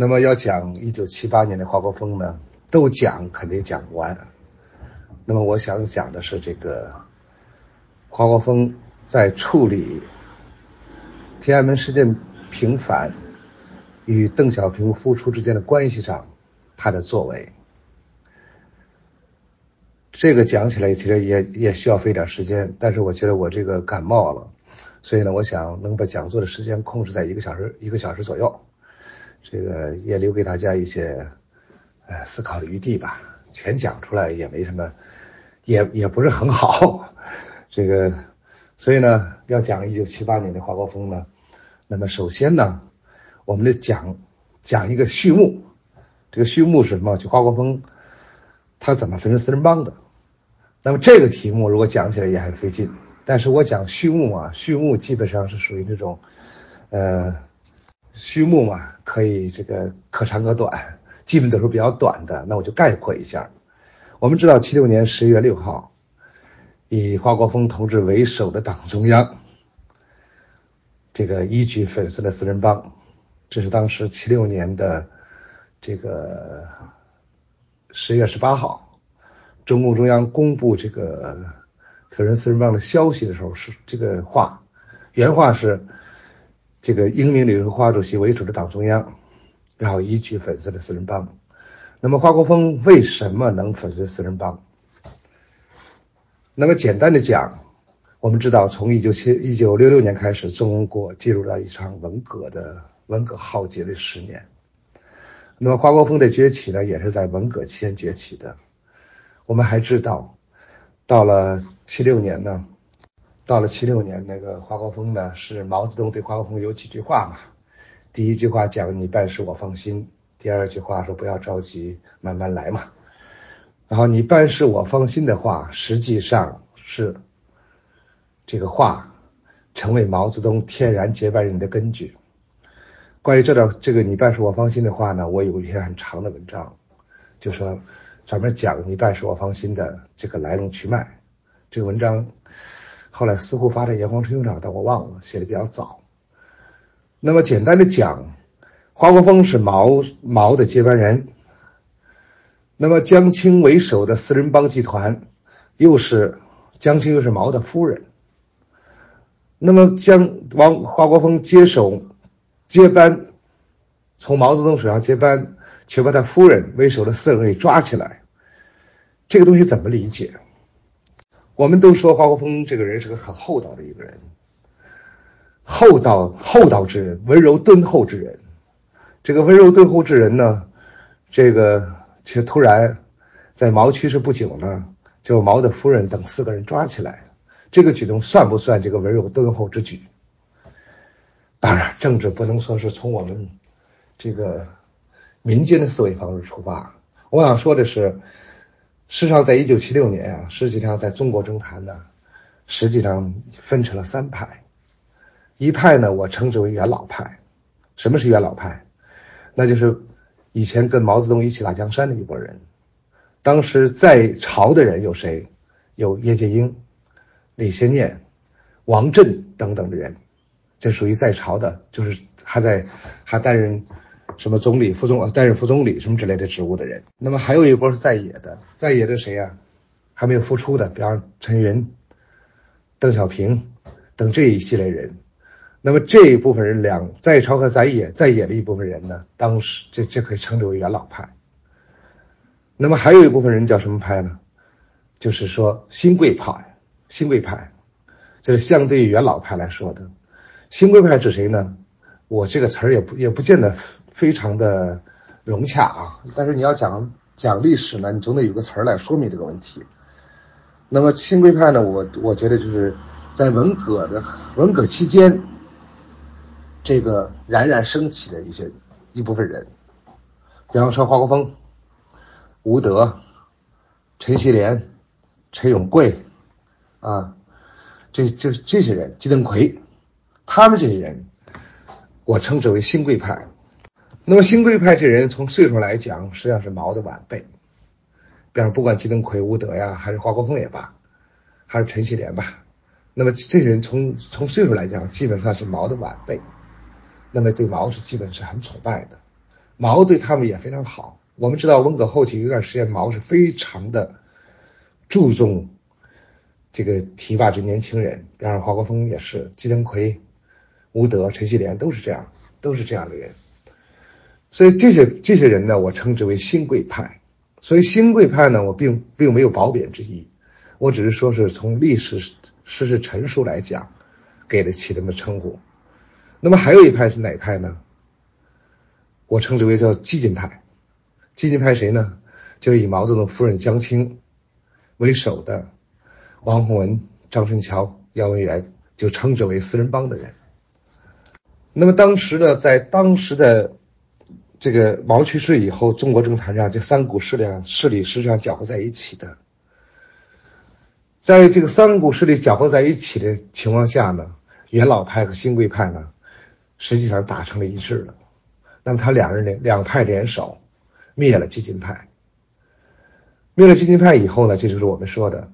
那么要讲一九七八年的华国锋呢，都讲肯定讲不完。那么我想讲的是这个华国锋在处理天安门事件平反与邓小平复出之间的关系上，他的作为。这个讲起来其实也也需要费点时间，但是我觉得我这个感冒了，所以呢，我想能把讲座的时间控制在一个小时一个小时左右，这个也留给大家一些呃思考的余地吧。全讲出来也没什么，也也不是很好，这个，所以呢，要讲一九七八年的华国锋呢，那么首先呢，我们得讲讲一个序幕，这个序幕是什么？就华国锋。他怎么分成四人帮的？那么这个题目如果讲起来也很费劲。但是我讲序幕啊，序幕基本上是属于那种，呃，序幕嘛，可以这个可长可短，基本都是比较短的。那我就概括一下。我们知道，七六年十一月六号，以华国锋同志为首的党中央，这个一举粉碎了四人帮，这是当时七六年的这个。十月十八号，中共中央公布这个粉碎四人帮的消息的时候，是这个话，原话是：这个英明领华主席为主的党中央，然后一举粉碎了四人帮。那么华国锋为什么能粉碎四人帮？那么简单的讲，我们知道，从一九七一九六六年开始，中国进入了一场文革的文革浩劫的十年。那么华国锋的崛起呢，也是在文革期间崛起的。我们还知道，到了七六年呢，到了七六年，那个华国锋呢，是毛泽东对华国锋有几句话嘛？第一句话讲你办事我放心，第二句话说不要着急，慢慢来嘛。然后你办事我放心的话，实际上是这个话成为毛泽东天然接班人的根据。关于这段这个你办事我放心的话呢，我有一篇很长的文章，就说专门讲你办事我放心的这个来龙去脉。这个文章后来似乎发在《炎黄春秋》上，但我忘了，写的比较早。那么简单的讲，华国锋是毛毛的接班人，那么江青为首的四人帮集团又是江青又是毛的夫人，那么江王华国锋接手。接班，从毛泽东手上接班，却把他夫人为首的四人给抓起来，这个东西怎么理解？我们都说华国锋这个人是个很厚道的一个人，厚道厚道之人，温柔敦厚之人。这个温柔敦厚之人呢，这个却突然在毛去世不久呢，就毛的夫人等四个人抓起来，这个举动算不算这个温柔敦厚之举？当然，政治不能说是从我们这个民间的思维方式出发。我想说的是，事实上，在一九七六年啊，实际上在中国政坛呢，实际上分成了三派。一派呢，我称之为元老派。什么是元老派？那就是以前跟毛泽东一起打江山的一拨人。当时在朝的人有谁？有叶剑英、李先念、王震等等的人。这属于在朝的，就是还在还担任什么总理、副总、担任副总理什么之类的职务的人。那么还有一波是在野的，在野的谁呀？还没有复出的，比方陈云、邓小平等这一系列人。那么这一部分人，两在朝和在野，在野的一部分人呢，当时这这可以称之为元老派。那么还有一部分人叫什么派呢？就是说新贵派，新贵派，这是相对于元老派来说的。新贵派指谁呢？我这个词儿也不也不见得非常的融洽啊。但是你要讲讲历史呢，你总得有个词儿来说明这个问题。那么新贵派呢，我我觉得就是在文革的文革期间，这个冉冉升起的一些一部分人，比方说华国锋、吴德、陈锡联、陈永贵啊，这这这些人，季登奎。他们这些人，我称之为新贵派。那么新贵派这人从岁数来讲，实际上是毛的晚辈。比方不管季登奎、吴德呀，还是华国锋也罢，还是陈锡联吧，那么这些人从从岁数来讲，基本上是毛的晚辈。那么对毛是基本是很崇拜的。毛对他们也非常好。我们知道文革后期有段时间，毛是非常的注重这个提拔这年轻人，比方华国锋也是，季登奎、吴德、陈锡联都是这样，都是这样的人。所以这些这些人呢，我称之为新贵派。所以新贵派呢，我并并没有褒贬之意，我只是说是从历史事实陈述来讲，给了起这么称呼。那么还有一派是哪派呢？我称之为叫激进派。激进派谁呢？就是以毛泽东夫人江青为首的王洪文、张春桥、姚文元，就称之为四人帮的人。那么当时呢，在当时的。这个毛去世以后，中国政坛上这三股势力势力实际上搅和在一起的，在这个三股势力搅和在一起的情况下呢，元老派和新贵派呢，实际上达成了一致了。那么他两人联两派联手，灭了激进派。灭了激进派以后呢，这就是我们说的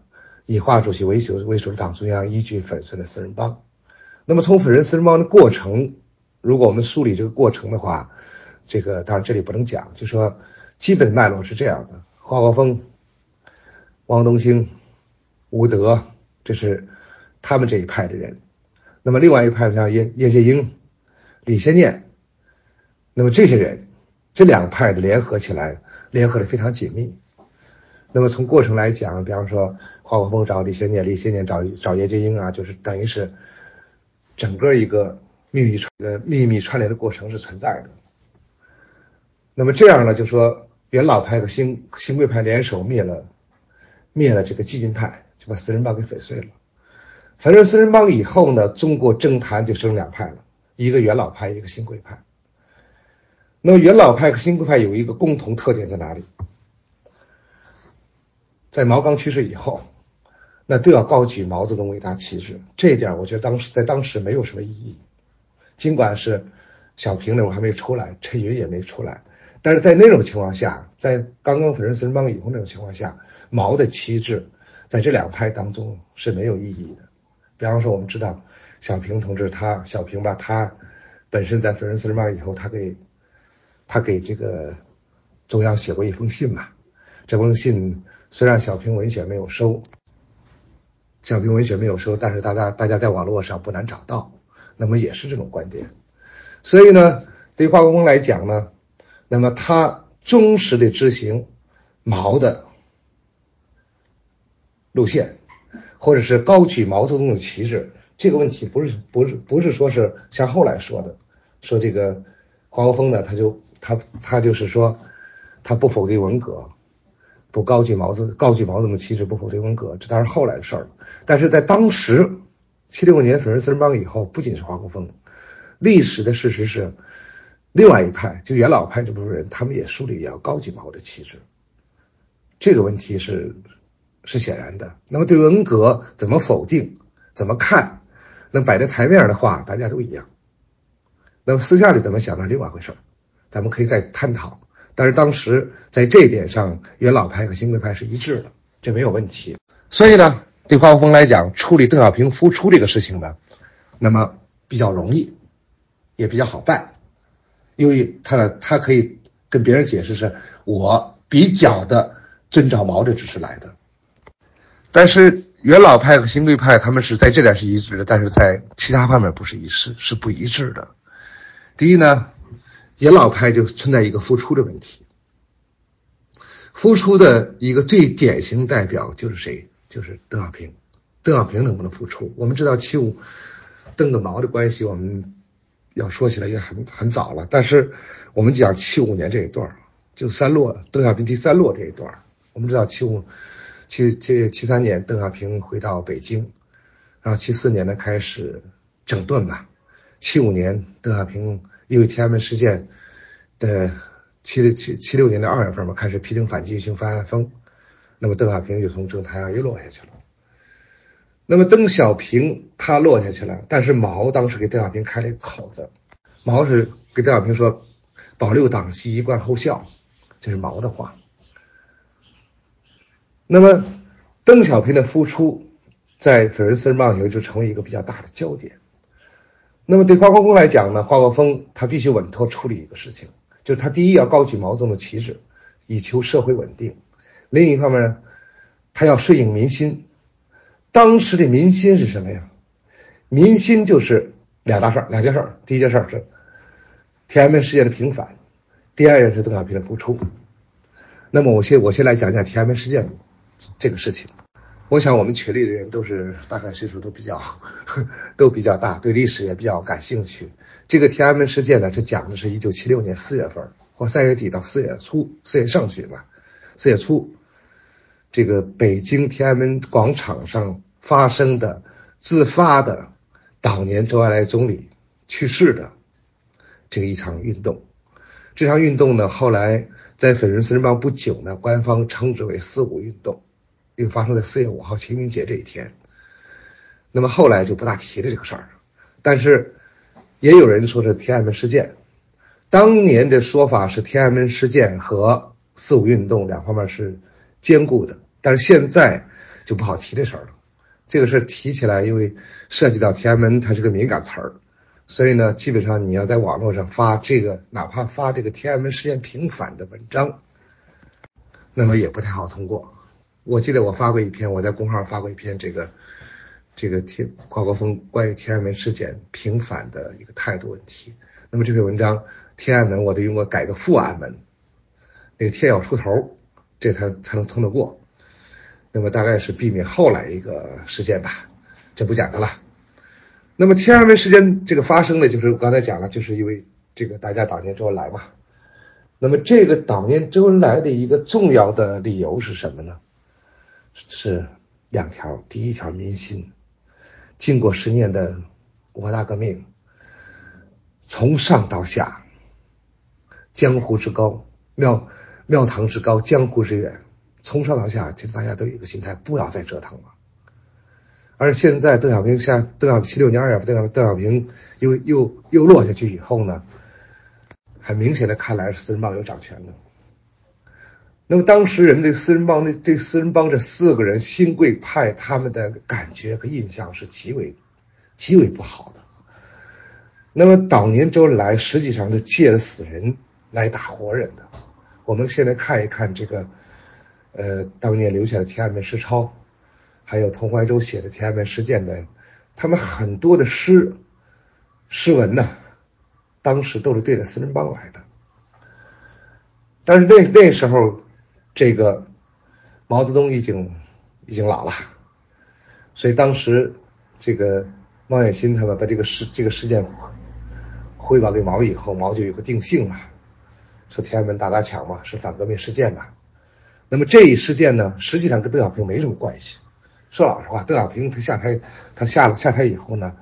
以华主席为首为首的党中央依据粉碎了四人帮。那么从粉碎四人帮的过程，如果我们梳理这个过程的话，这个当然这里不能讲，就说基本脉络是这样的：华国锋、汪东兴、吴德，这是他们这一派的人。那么另外一派像叶叶剑英、李先念，那么这些人，这两派的联合起来，联合的非常紧密。那么从过程来讲，比方说华国锋找李先念，李先念找找叶剑英啊，就是等于是整个一个秘密串呃秘密串联的过程是存在的。那么这样呢，就说元老派和新新贵派联手灭了，灭了这个激进派，就把四人帮给粉碎了。反正四人帮以后呢，中国政坛就剩两派了，一个元老派，一个新贵派。那么元老派和新贵派有一个共同特点在哪里？在毛刚去世以后，那都要高举毛泽东伟大旗帜，这一点我觉得当时在当时没有什么意义。尽管是小平那会儿还没出来，陈云也没出来。但是在那种情况下，在刚刚粉碎四人帮以后那种情况下，毛的旗帜在这两派当中是没有意义的。比方说，我们知道小平同志，他小平吧，他本身在粉碎四人帮以后，他给他给这个中央写过一封信嘛。这封信虽然小平文选没有收，小平文选没有收，但是大家大家在网络上不难找到，那么也是这种观点。所以呢，对华国锋来讲呢。那么他忠实的执行毛的路线，或者是高举毛泽东的旗帜，这个问题不是不是不是说是像后来说的，说这个华国锋呢，他就他他就是说他不否定文革，不高举毛泽高举毛泽东的旗帜，不否定文革，这当然后来的事儿了。但是在当时七六年粉碎四人帮以后，不仅是华国锋，历史的事实是。另外一派就元老派这部分人，他们也树立也要高级毛的旗帜，这个问题是是显然的。那么对文革怎么否定、怎么看，那摆在台面的话，大家都一样。那么私下里怎么想，那另外一回事儿，咱们可以再探讨。但是当时在这一点上，元老派和新贵派是一致的，这没有问题。所以呢，对华国锋来讲，处理邓小平复出这个事情呢，那么比较容易，也比较好办。因为他他可以跟别人解释是我比较的遵照毛的指示来的，但是元老派和新贵派他们是在这点是一致的，但是在其他方面不是一致，是不一致的。第一呢，元老派就存在一个复出的问题，复出的一个最典型代表就是谁？就是邓小平。邓小平能不能复出？我们知道七五邓个毛的关系，我们。要说起来也很很早了，但是我们讲七五年这一段就三落邓小平第三落这一段我们知道七五七七七三年邓小平回到北京，然后七四年呢开始整顿嘛，七五年邓小平因为天安门事件的七六七七六年的二月份嘛开始批评反击性反风，那么邓小平就从政坛上又落下去了。那么邓小平他落下去了，但是毛当时给邓小平开了一个口子，毛是给邓小平说：“保留党纪，一贯厚效。”这是毛的话。那么邓小平的复出，在粉碎四人帮以后就成为一个比较大的焦点。那么对华国锋来讲呢，华国锋他必须稳妥处理一个事情，就是他第一要高举毛泽东的旗帜，以求社会稳定；另一方面呢，他要顺应民心。当时的民心是什么呀？民心就是两大事儿，两件事儿。第一件事儿是天安门事件的平反，第二件是邓小平的复出。那么我先我先来讲讲天安门事件这个事情。我想我们群里的人都是大概岁数都比较 都比较大，对历史也比较感兴趣。这个天安门事件呢，是讲的是一九七六年四月份或三月底到四月初，四月上旬吧，四月初，这个北京天安门广场上发生的自发的悼念周恩来总理去世的这个一场运动。这场运动呢，后来在粉碎四人帮不久呢，官方称之为“四五运动”。又发生在四月五号清明节这一天，那么后来就不大提了这个事儿，但是也有人说这天安门事件，当年的说法是天安门事件和四五运动两方面是兼顾的，但是现在就不好提这事儿了。这个事提起来，因为涉及到天安门，它是个敏感词儿，所以呢，基本上你要在网络上发这个，哪怕发这个天安门事件平反的文章，那么也不太好通过。我记得我发过一篇，我在公号发过一篇这个这个天华国锋关于天安门事件平反的一个态度问题。那么这篇文章天安门我得用过改个富安门，那个天要出头，这才才能通得过。那么大概是避免后来一个事件吧，这不讲它了。那么天安门事件这个发生呢，就是我刚才讲了，就是因为这个大家悼念周恩来嘛。那么这个悼念周恩来的一个重要的理由是什么呢？是两条，第一条民心，经过十年的文化大革命，从上到下，江湖之高，庙庙堂之高，江湖之远，从上到下，其实大家都有一个心态，不要再折腾了。而现在邓小平下，邓小平七六年二月，邓小邓小平又又又落下去以后呢，很明显的看来是四人帮有掌权的。那么当时人们对四人帮的对四人帮这四个人新贵派他们的感觉和印象是极为极为不好的。那么当年周恩来实际上是借了死人来打活人的。我们现在看一看这个，呃，当年留下的天安门诗抄，还有童怀洲写的天安门事件的，他们很多的诗诗文呢，当时都是对着四人帮来的。但是那那时候。这个毛泽东已经已经老了，所以当时这个毛远新他们把这个事这个事件汇报给毛以后，毛就有个定性嘛，说天安门打砸抢嘛是反革命事件嘛。那么这一事件呢，实际上跟邓小平没什么关系。说老实话，邓小平他下台他下了下台以后呢，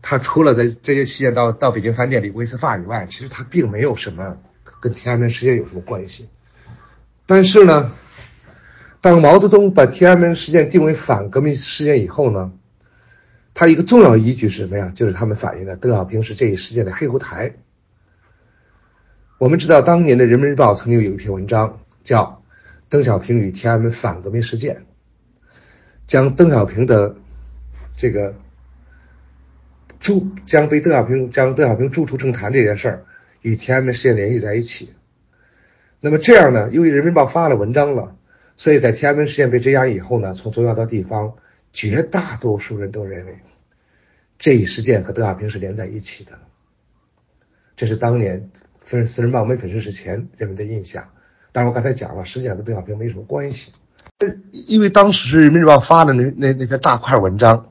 他除了在这些期间到到北京饭店里过一次发以外，其实他并没有什么跟天安门事件有什么关系。但是呢，当毛泽东把天安门事件定为反革命事件以后呢，他一个重要依据是什么呀？就是他们反映的邓小平是这一事件的黑后台。我们知道，当年的人民日报曾经有一篇文章叫《邓小平与天安门反革命事件》，将邓小平的这个驻将被邓小平将邓小平逐出政坛这件事儿与天安门事件联系在一起。那么这样呢？由于人民日报发了文章了，所以在天安门事件被镇压以后呢，从中央到地方，绝大多数人都认为这一事件和邓小平是连在一起的。这是当年分四人帮没粉碎之前人们的印象。但是我刚才讲了，实际上跟邓小平没什么关系。因为当时人民日报发的那那那篇大块文章，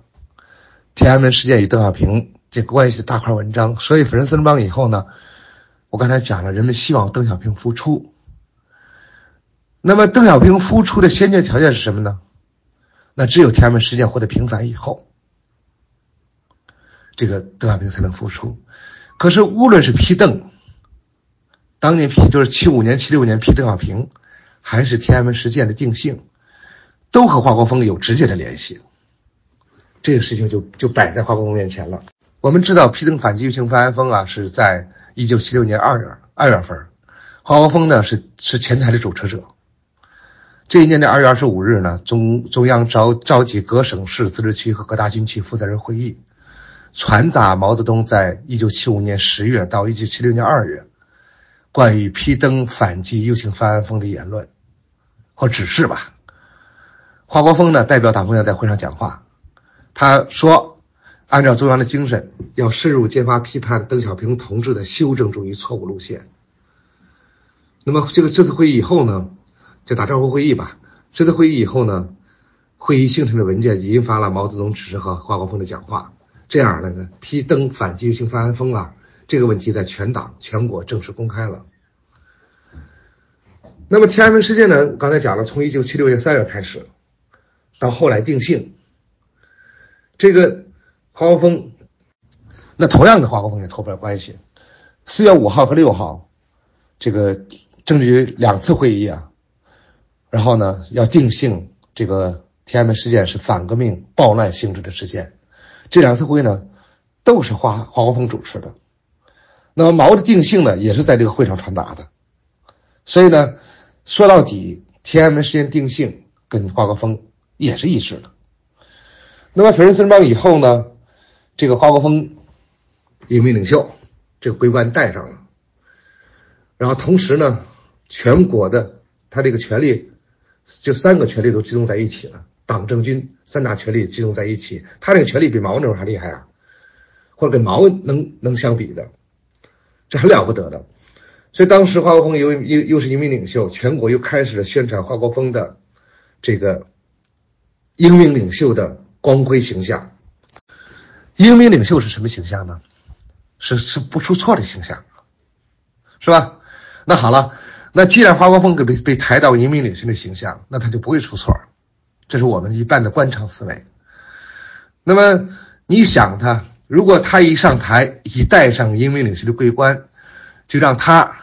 天安门事件与邓小平这关系的大块文章，所以粉碎四人帮以后呢，我刚才讲了，人们希望邓小平复出。那么，邓小平复出的先决条件是什么呢？那只有天安门事件获得平反以后，这个邓小平才能复出。可是，无论是批邓，当年批就是七五年、七六年批邓小平，还是天安门事件的定性，都和华国锋有直接的联系。这个事情就就摆在华国锋面前了。我们知道，批邓反击情范安峰啊，是在一九七六年二月二月份，华国锋呢是是前台的主持者。这一年的二月二十五日呢，中中央召召集各省市自治区和各大军区负责人会议，传达毛泽东在一九七五年十月到一九七六年二月关于批登反击右倾翻案风的言论或指示吧。华国锋呢代表党中央在会上讲话，他说：“按照中央的精神，要深入揭发批判邓小平同志的修正主义错误路线。”那么这个这次会议以后呢，就打招呼会议吧。这次会议以后呢，会议形成的文件引发了毛泽东指示和华国锋的讲话。这样那个批登反击右倾翻案风啊，这个问题在全党全国正式公开了。那么天安门事件呢，刚才讲了，从一九七六年三月开始，到后来定性，这个华国锋，那同样的华国锋也脱不了关系。四月五号和六号，这个政治局两次会议啊，然后呢要定性这个天安门事件是反革命暴乱性质的事件。这两次会议呢，都是华华国锋主持的。那么毛的定性呢，也是在这个会上传达的。所以呢，说到底，天安门事件定性跟华国锋也是一致的。那么粉碎四人帮以后呢，这个华国锋英明领袖这个桂冠戴上了。然后同时呢，全国的他这个权力，就三个权力都集中在一起了。党政军三大权力集中在一起，他这个权力比毛那会儿还厉害啊，或者跟毛能能相比的，这很了不得的。所以当时华国锋又又又是一名领袖，全国又开始宣传华国锋的这个英明领袖的光辉形象。英明领袖是什么形象呢？是是不出错的形象，是吧？那好了，那既然华国锋给被被抬到英明领袖的形象，那他就不会出错。这是我们一般的官场思维。那么你想他，如果他一上台，一戴上英明领袖的桂冠，就让他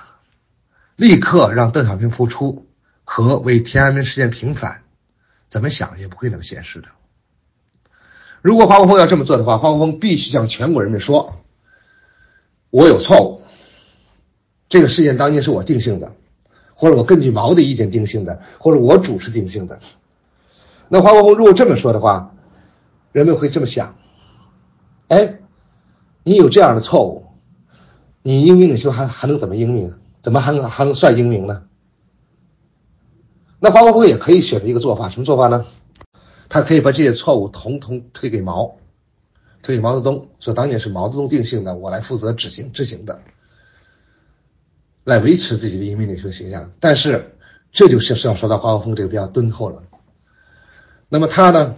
立刻让邓小平复出和为天安门事件平反，怎么想也不会那么现实的。如果华国锋要这么做的话，华国锋必须向全国人民说：“我有错误，这个事件当年是我定性的，或者我根据毛的意见定性的，或者我主持定性的。”那华国锋如果这么说的话，人们会这么想：哎，你有这样的错误，你英明领袖还还能怎么英明？怎么还能还能算英明呢？那华国锋也可以选择一个做法，什么做法呢？他可以把这些错误统统推给毛，推给毛泽东，说当年是毛泽东定性的，我来负责执行执行的，来维持自己的英明领袖形象。但是这就是要说到华国锋这个比较敦厚了。那么他呢？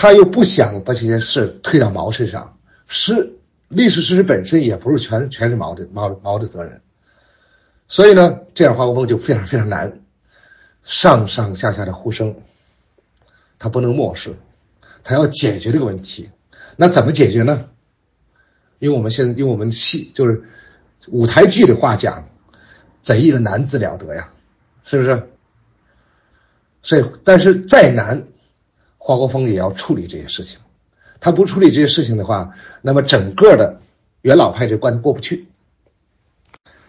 他又不想把这些事推到毛身上，是历史事实本身也不是全全是毛的毛毛的责任，所以呢，这样华国锋就非常非常难，上上下下的呼声，他不能漠视，他要解决这个问题，那怎么解决呢？用我们现在用我们戏就是舞台剧的话讲，怎一个难字了得呀，是不是？所以，但是再难，华国锋也要处理这些事情。他不处理这些事情的话，那么整个的元老派这关都过不去。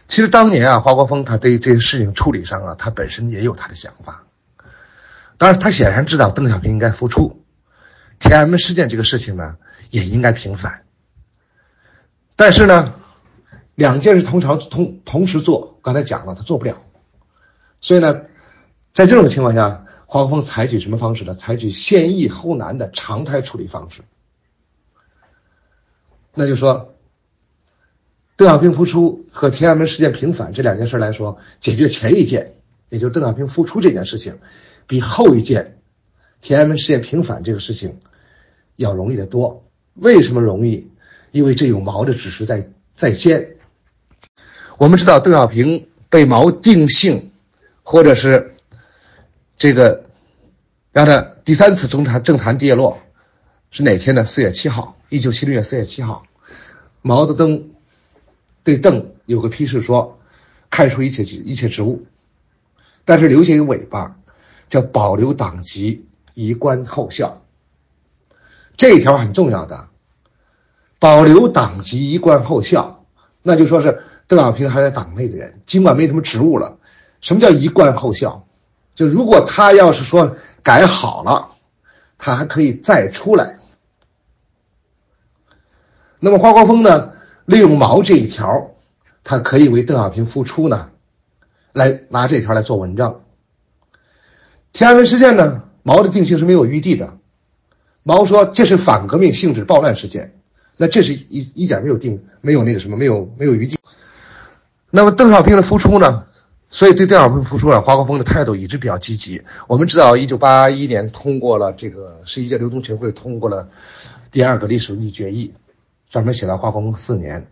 其实当年啊，华国锋他对这些事情处理上啊，他本身也有他的想法。当然，他显然知道邓小平应该复出，天安门事件这个事情呢也应该平反。但是呢，两件事同朝同同时做，刚才讲了，他做不了。所以呢。在这种情况下，黄峰采取什么方式呢？采取先易后难的常态处理方式。那就说，邓小平复出和天安门事件平反这两件事来说，解决前一件，也就是邓小平复出这件事情，比后一件，天安门事件平反这个事情要容易得多。为什么容易？因为这有毛的指示在在先。我们知道，邓小平被毛定性，或者是。这个让他第三次中坛政坛跌落是哪天呢？四月七号，一九七六年四月七号，毛泽东对邓有个批示说，开除一切一切职务，但是留下一个尾巴，叫保留党籍，以观后效。这一条很重要的，保留党籍，以观后效，那就说是邓小平还在党内的人，尽管没什么职务了，什么叫一贯后效？就如果他要是说改好了，他还可以再出来。那么华国锋呢，利用毛这一条，他可以为邓小平复出呢，来拿这条来做文章。天安门事件呢，毛的定性是没有余地的。毛说这是反革命性质暴乱事件，那这是一一点没有定，没有那个什么，没有没有余地。那么邓小平的复出呢？所以对邓小平复出啊，华国锋的态度一直比较积极。我们知道，一九八一年通过了这个十一届流动全会通过了第二个历史问题决议，上面写了华国锋四年，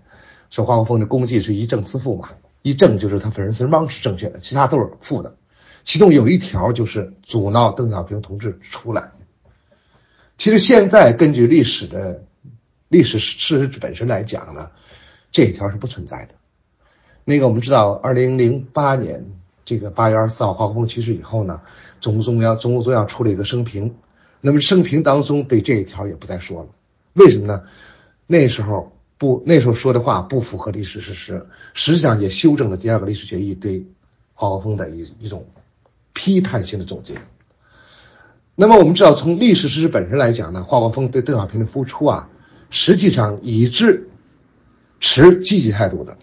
说华国锋的功绩是一正四负嘛，一正就是他本人四人帮是正确的，其他都是负的。其中有一条就是阻挠邓小平同志出来。其实现在根据历史的历史事实本身来讲呢，这一条是不存在的。那个我们知道，二零零八年这个八月二十四号华国锋去世以后呢，中共中央中共中央出了一个声平，那么声平当中对这一条也不再说了。为什么呢？那时候不那时候说的话不符合历史事实，实际上也修正了第二个历史决议对华国锋的一一种批判性的总结。那么我们知道，从历史事实本身来讲呢，华国锋对邓小平的付出啊，实际上一直持积极态度的。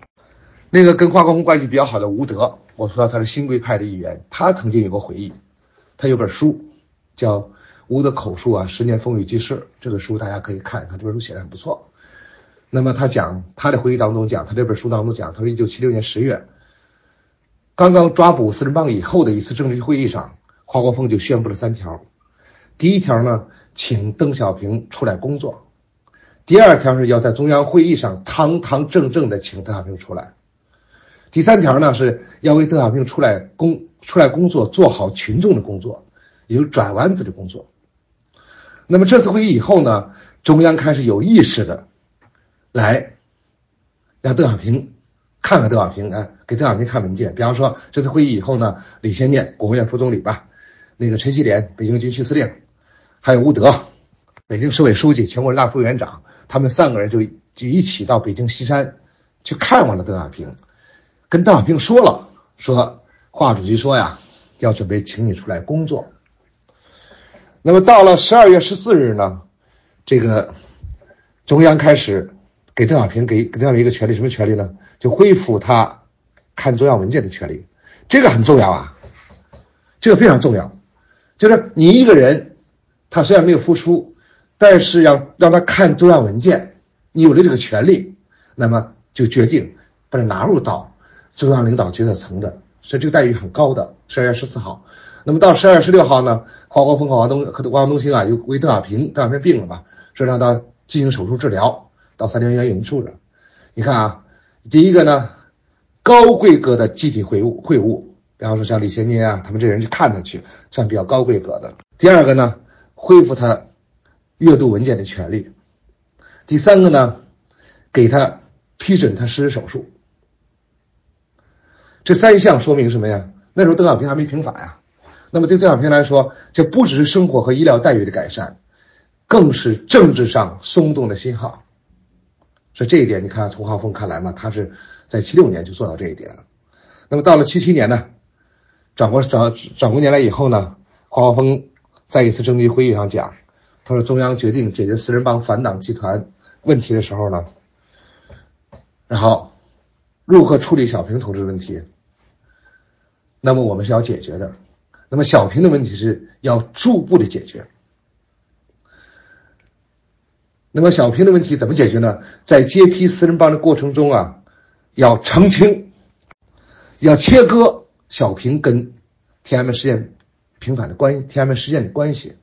那个跟华国锋关系比较好的吴德，我说他是新贵派的一员，他曾经有过回忆，他有本书叫《吴德口述啊十年风雨记事》，这个书大家可以看，他这本书写的很不错。那么他讲他的回忆当中讲，他这本书当中讲，他说一九七六年十月，刚刚抓捕四人帮以后的一次政治会议上，华国锋就宣布了三条。第一条呢，请邓小平出来工作；第二条是要在中央会议上堂堂正正的请邓小平出来；第三条呢是要为邓小平出来工出来工作做好群众的工作，有转弯子的工作。那么这次会议以后呢，中央开始有意识的来让邓小平看看邓小平啊，给邓小平看文件。比方说这次会议以后呢，李先念国务院副总理吧，那个陈锡联北京军区司令。还有吴德，北京市委书记、全国人大副委员长，他们三个人就就一起到北京西山去看望了邓小平，跟邓小平说了，说华主席说呀，要准备请你出来工作。那么到了十二月十四日呢，这个中央开始给邓小平给给邓小平一个权利，什么权利呢？就恢复他看中央文件的权利，这个很重要啊，这个非常重要，就是你一个人。他虽然没有付出，但是要让他看中央文件，你有了这个权利，那么就决定把他纳入到中央领导决策层的，所以这个待遇很高的。十二月十四号，那么到十二月十六号呢，华国锋和王东和王东兴啊，又为邓小平邓小平病了嘛，说让他进行手术治疗，到三零医院营住着。你看啊，第一个呢，高规格的集体会晤会晤，比方说像李先念啊，他们这人去看他去，算比较高规格的。第二个呢。恢复他阅读文件的权利。第三个呢，给他批准他实施手术。这三项说明什么呀？那时候邓小平还没平反呀。那么对邓小平来说，这不只是生活和医疗待遇的改善，更是政治上松动的信号。所以这一点，你看从华峰看来嘛，他是在七六年就做到这一点了。那么到了七七年呢，转过转转过年来以后呢，华峰。在一次政治会议上讲，他说中央决定解决四人帮反党集团问题的时候呢，然后如何处理小平同志问题？那么我们是要解决的，那么小平的问题是要逐步的解决。那么小平的问题怎么解决呢？在揭批四人帮的过程中啊，要澄清，要切割小平跟天安门事件。平反的关系，天安门事件的关系，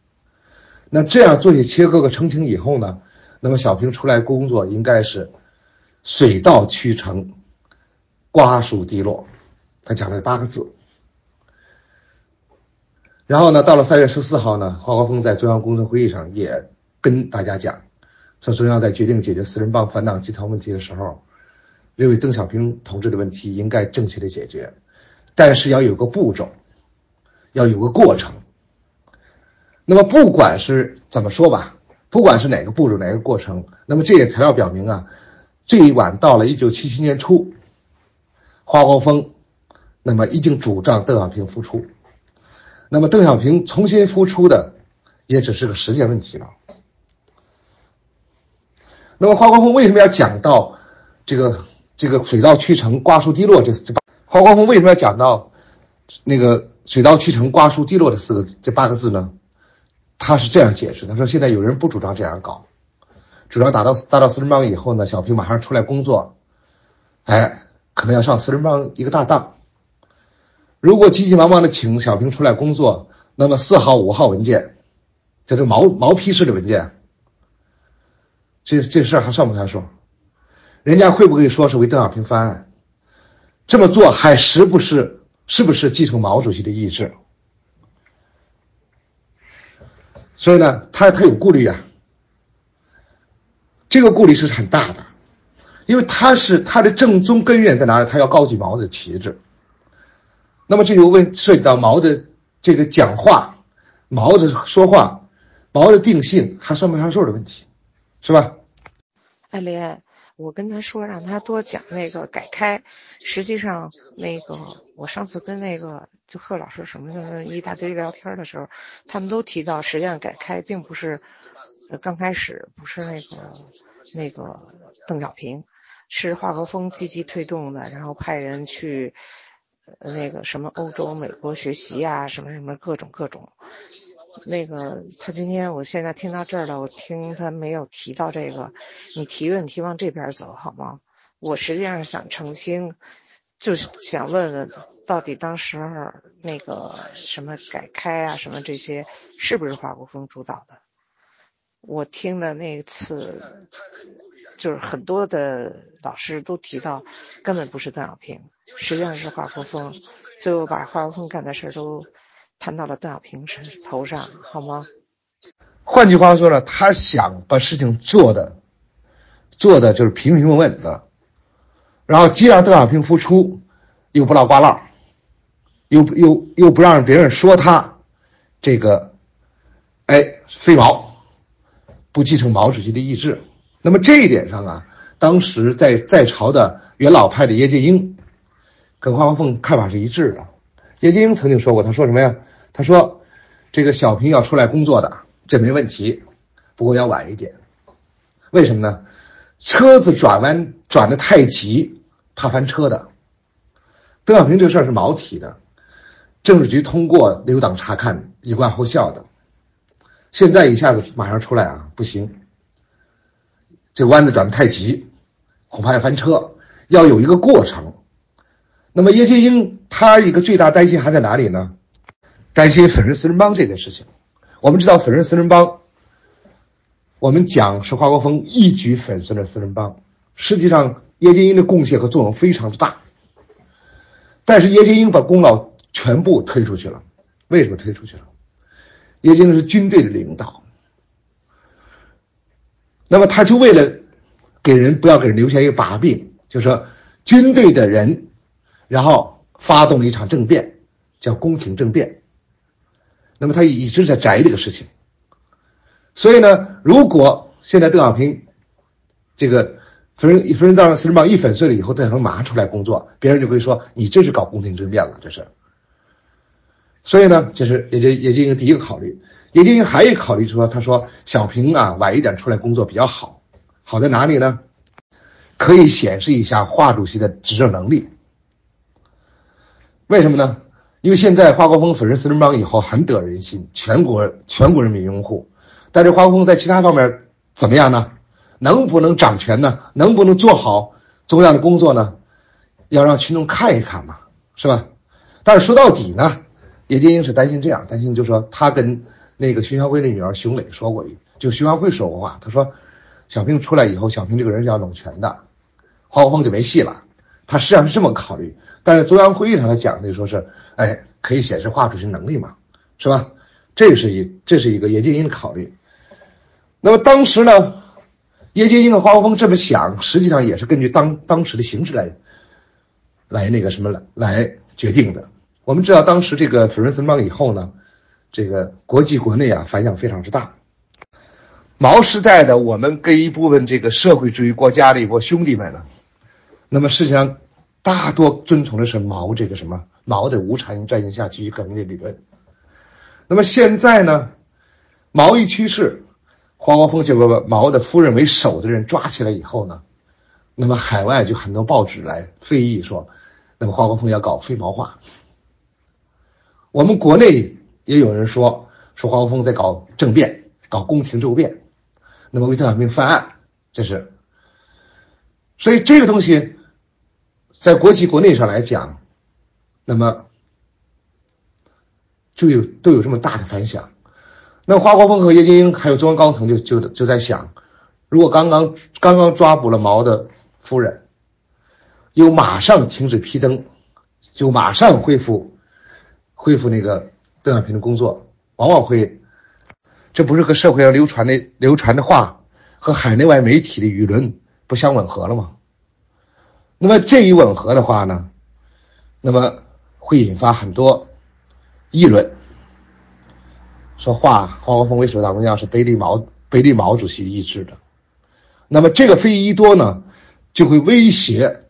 那这样做些切割和澄清以后呢，那么小平出来工作应该是水到渠成，瓜熟蒂落，他讲了八个字。然后呢，到了三月十四号呢，华国锋在中央工作会议上也跟大家讲，说中央在决定解决四人帮反党集团问题的时候，认为邓小平同志的问题应该正确的解决，但是要有个步骤。要有个过程，那么不管是怎么说吧，不管是哪个步骤哪个过程，那么这些材料表明啊，最晚到了一九七七年初，华国锋那么已经主张邓小平复出，那么邓小平重新复出的也只是个时间问题了。那么华国锋为什么要讲到这个这个水到渠成、瓜熟蒂落这这华国锋为什么要讲到那个水到渠成、瓜熟蒂落这四个这八个字呢？他是这样解释：他说现在有人不主张这样搞，主张打到打到四人帮以后呢，小平马上出来工作，哎，可能要上四人帮一个大当。如果急急忙忙的请小平出来工作，那么四号、五号文件，这是毛毛批式的文件，这这事儿还算不算数？人家会不会说是为邓小平翻案？这么做还是不是是不是继承毛主席的意志？所以呢，他他有顾虑啊，这个顾虑是很大的，因为他是他的正宗根源在哪里？他要高举毛的旗帜。那么这就问涉及到毛的这个讲话、毛的说话、毛的定性还算不算数的问题，是吧？爱莲。我跟他说，让他多讲那个改开。实际上，那个我上次跟那个就贺老师什么的一大堆聊天的时候，他们都提到，实际上改开并不是刚开始不是那个那个邓小平，是华国锋积极推动的，然后派人去那个什么欧洲、美国学习啊，什么什么各种各种。那个，他今天我现在听到这儿了，我听他没有提到这个，你提问题往这边走好吗？我实际上是想澄清，就是想问问，到底当时那个什么改开啊，什么这些，是不是华国锋主导的？我听的那次，就是很多的老师都提到，根本不是邓小平，实际上是华国锋，最后把华国锋干的事都。摊到了邓小平身头上，好吗？换句话说呢，他想把事情做的，做的就是平平稳稳的，然后既让邓小平复出，又不闹瓜烂，又又又不让别人说他这个，哎，飞毛，不继承毛主席的意志。那么这一点上啊，当时在在朝的元老派的叶剑英，跟华国锋看法是一致的。叶剑英曾经说过，他说什么呀？他说：“这个小平要出来工作的，这没问题，不过要晚一点。为什么呢？车子转弯转的太急，怕翻车的。邓小平这个事儿是毛提的，政治局通过留党察看，以观后效的。现在一下子马上出来啊，不行，这弯子转的太急，恐怕要翻车，要有一个过程。那么叶剑英他一个最大担心还在哪里呢？”担心粉碎四人帮这件事情，我们知道粉碎四人帮，我们讲是华国锋一举粉碎了四人帮，实际上叶剑英的贡献和作用非常之大，但是叶剑英把功劳全部推出去了，为什么推出去了？叶剑英是军队的领导，那么他就为了给人不要给人留下一个把柄，就是说军队的人，然后发动了一场政变，叫宫廷政变。那么他一直在宅这个事情，所以呢，如果现在邓小平这个夫人夫人当四人帮一粉碎了以后，邓小平马上出来工作，别人就会说你这是搞宫廷政变了，这是。所以呢，这是也就也就一个第一个考虑，叶剑英还有考虑说，他说小平啊晚一点出来工作比较好，好在哪里呢？可以显示一下华主席的执政能力。为什么呢？因为现在华国锋粉碎四人帮以后很得人心，全国全国人民拥护。但是华国锋在其他方面怎么样呢？能不能掌权呢？能不能做好中央的工作呢？要让群众看一看嘛，是吧？但是说到底呢，叶剑英是担心这样，担心就是说他跟那个徐湘辉的女儿熊磊说过一，就徐湘辉说过话，他说小平出来以后，小平这个人是要拢权的，华国锋就没戏了。他实际上是这么考虑，但是中央会议上他讲的说是，哎，可以显示华主席能力嘛，是吧？这是一这是一个叶剑英的考虑。那么当时呢，叶剑英和华国锋这么想，实际上也是根据当当时的形势来，来那个什么来来决定的。我们知道当时这个粉碎四人帮以后呢，这个国际国内啊反响非常之大。毛时代的我们跟一部分这个社会主义国家的一波兄弟们呢。那么实际上，大多遵从的是毛这个什么毛的无产阶级下继续革命的理论。那么现在呢，毛一去世，黄国锋就把毛的夫人为首的人抓起来以后呢，那么海外就很多报纸来非议说，那么华国锋要搞非毛化。我们国内也有人说，说华国锋在搞政变，搞宫廷政变，那么为邓小平翻案，这是。所以这个东西，在国际国内上来讲，那么就有都有这么大的反响。那华国锋和叶剑英还有中央高层就就就在想，如果刚刚刚刚抓捕了毛的夫人，又马上停止批登，就马上恢复。恢复那个邓小平的工作，往往会，这不是和社会上流传的流传的话和海内外媒体的舆论不相吻合了吗？那么这一吻合的话呢，那么会引发很多议论，说华华国锋为首大中央是背离毛背离毛主席意志的，那么这个非议多呢，就会威胁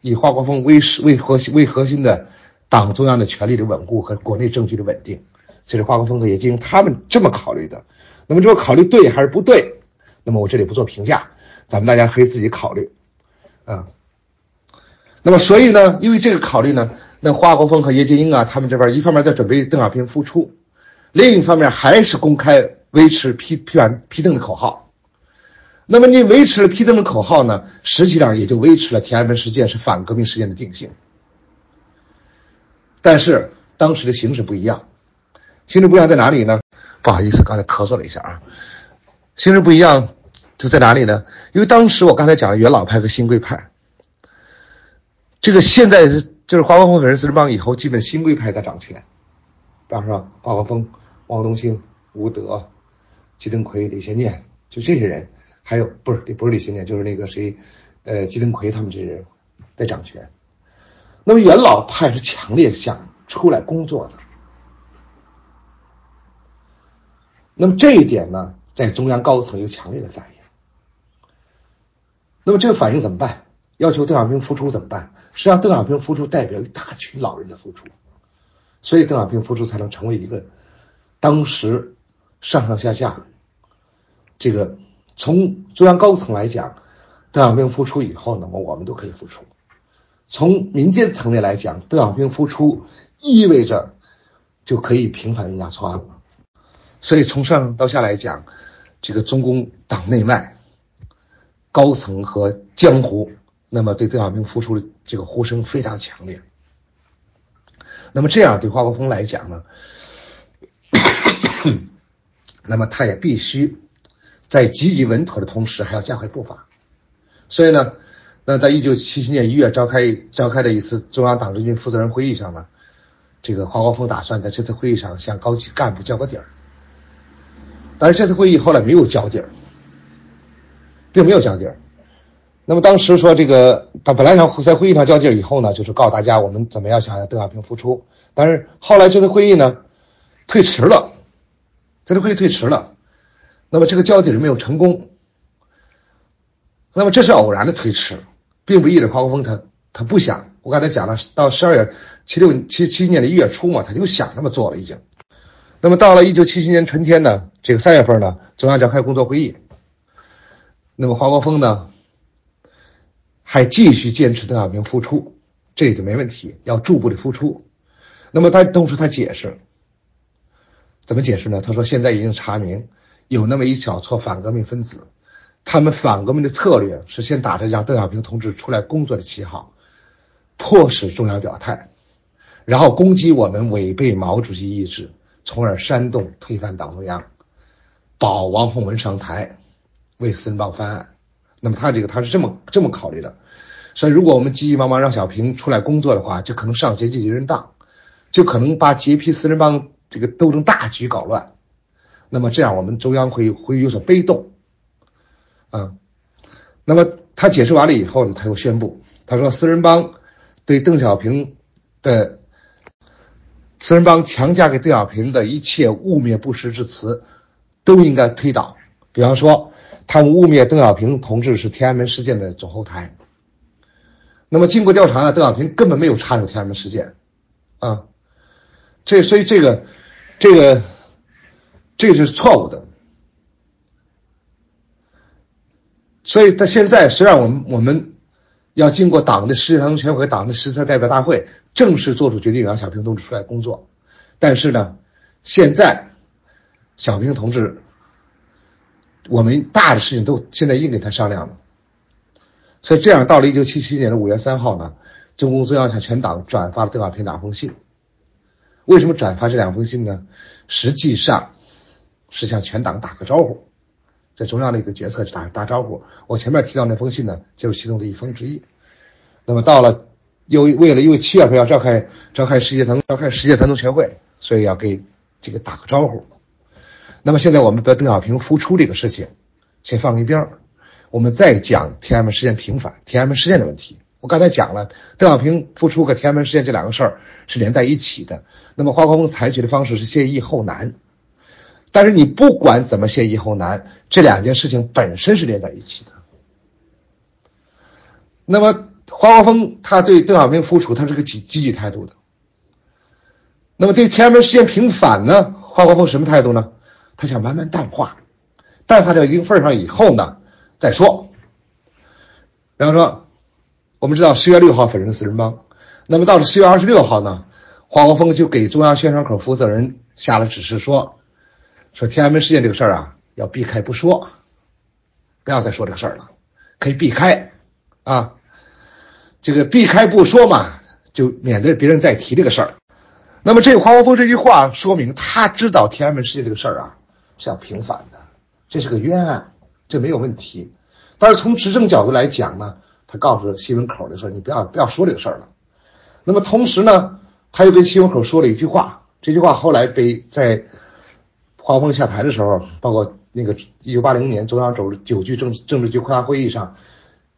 以华国锋为为核心为核心的。党中央的权力的稳固和国内政局的稳定，这是华国锋和叶剑英他们这么考虑的。那么，这个考虑对还是不对？那么我这里不做评价，咱们大家可以自己考虑。啊，那么所以呢，因为这个考虑呢，那华国锋和叶剑英啊，他们这边一方面在准备邓小平复出，另一方面还是公开维持批批判批邓的口号。那么你维持了批邓的口号呢，实际上也就维持了天安门事件是反革命事件的定性。但是当时的形势不一样，形势不一样在哪里呢？不好意思，刚才咳嗽了一下啊。形势不一样就在哪里呢？因为当时我刚才讲了元老派和新贵派，这个现在就是华国锋粉碎四人帮以后，基本新贵派在掌权。比方说华国锋、汪东兴、吴德、季登奎、李先念，就这些人，还有不是不是李先念，就是那个谁，呃，季登奎他们这些人在掌权。那么元老派是强烈想出来工作的，那么这一点呢，在中央高层有强烈的反应。那么这个反应怎么办？要求邓小平复出怎么办？实际上，邓小平复出代表一大群老人的付出，所以邓小平复出才能成为一个当时上上下下这个从中央高层来讲，邓小平复出以后，那么我们都可以复出。从民间层面来讲，邓小平复出意味着就可以平反人家错案了。所以从上到下来讲，这个中共党内外高层和江湖，那么对邓小平复出的这个呼声非常强烈。那么这样对华国锋来讲呢，那么他也必须在积极稳妥的同时，还要加快步伐。所以呢。那在一九七七年一月召开召开的一次中央党政军负责人会议上呢，这个华国锋打算在这次会议上向高级干部交个底儿。但是这次会议后来没有交底儿，并没有交底儿。那么当时说这个，他本来想在会议上交底儿以后呢，就是告诉大家我们怎么样想要邓小平复出。但是后来这次会议呢，推迟了，这次会议推迟了，那么这个交底儿没有成功。那么这是偶然的推迟。并不意味着华国锋他他不想，我刚才讲了，到十二月七六七七年的一月初嘛，他就想那么做了已经。那么到了一九七七年春天呢，这个三月份呢，中央召开工作会议。那么华国锋呢，还继续坚持邓小平复出，这也就没问题，要逐步的复出。那么他同时他解释，怎么解释呢？他说现在已经查明有那么一小撮反革命分子。他们反革命的策略是先打着让邓小平同志出来工作的旗号，迫使中央表态，然后攻击我们违背毛主席意志，从而煽动推翻党中央，保王洪文上台，为四人帮翻案。那么他这个他是这么这么考虑的。所以如果我们急急忙忙让小平出来工作的话，就可能上街阶级人当，就可能把揭批四人帮这个斗争大局搞乱。那么这样我们中央会会有所被动。啊，那么他解释完了以后呢，他又宣布，他说：“四人帮对邓小平的，四人帮强加给邓小平的一切污蔑不实之词，都应该推倒。比方说，他们污蔑邓小平同志是天安门事件的总后台。那么经过调查呢，邓小平根本没有插手天安门事件，啊，这所以这个，这个，这个是错误的。”所以，他现在虽然我们我们要经过党的十届三中全会、党的十次代表大会正式做出决定，让小平同志出来工作。但是呢，现在小平同志，我们大的事情都现在已经给他商量了。所以这样，到了一九七七年的五月三号呢，中共中央向全党转发了邓小平两封信。为什么转发这两封信呢？实际上是向全党打个招呼。这中央的一个决策是打打招呼。我前面提到那封信呢，就是其中的一封之一。那么到了又为了因为七月份要召开召开世界三召开世界三中全会，所以要给这个打个招呼。那么现在我们把邓小平复出这个事情先放一边儿，我们再讲天安门事件平反、天安门事件的问题。我刚才讲了，邓小平复出和天安门事件这两个事儿是连在一起的。那么华国锋采取的方式是先易后难。但是你不管怎么先易后难，这两件事情本身是连在一起的。那么华国锋他对邓小平复出，他是个积积极态度的。那么对天安门事件平反呢？华国锋什么态度呢？他想慢慢淡化，淡化到一定份上以后呢再说。比方说，我们知道十月六号粉碎四人帮，那么到了十月二十六号呢，华国锋就给中央宣传口负责人下了指示说。说天安门事件这个事儿啊，要避开不说，不要再说这个事儿了，可以避开，啊，这个避开不说嘛，就免得别人再提这个事儿。那么这个华国锋这句话说明他知道天安门事件这个事儿啊是要平反的，这是个冤案，这没有问题。但是从执政角度来讲呢，他告诉新闻口的时候你不要不要说这个事儿了。那么同时呢，他又跟新闻口说了一句话，这句话后来被在。华国锋下台的时候，包括那个一九八零年中央九九局政政治局扩大会议上，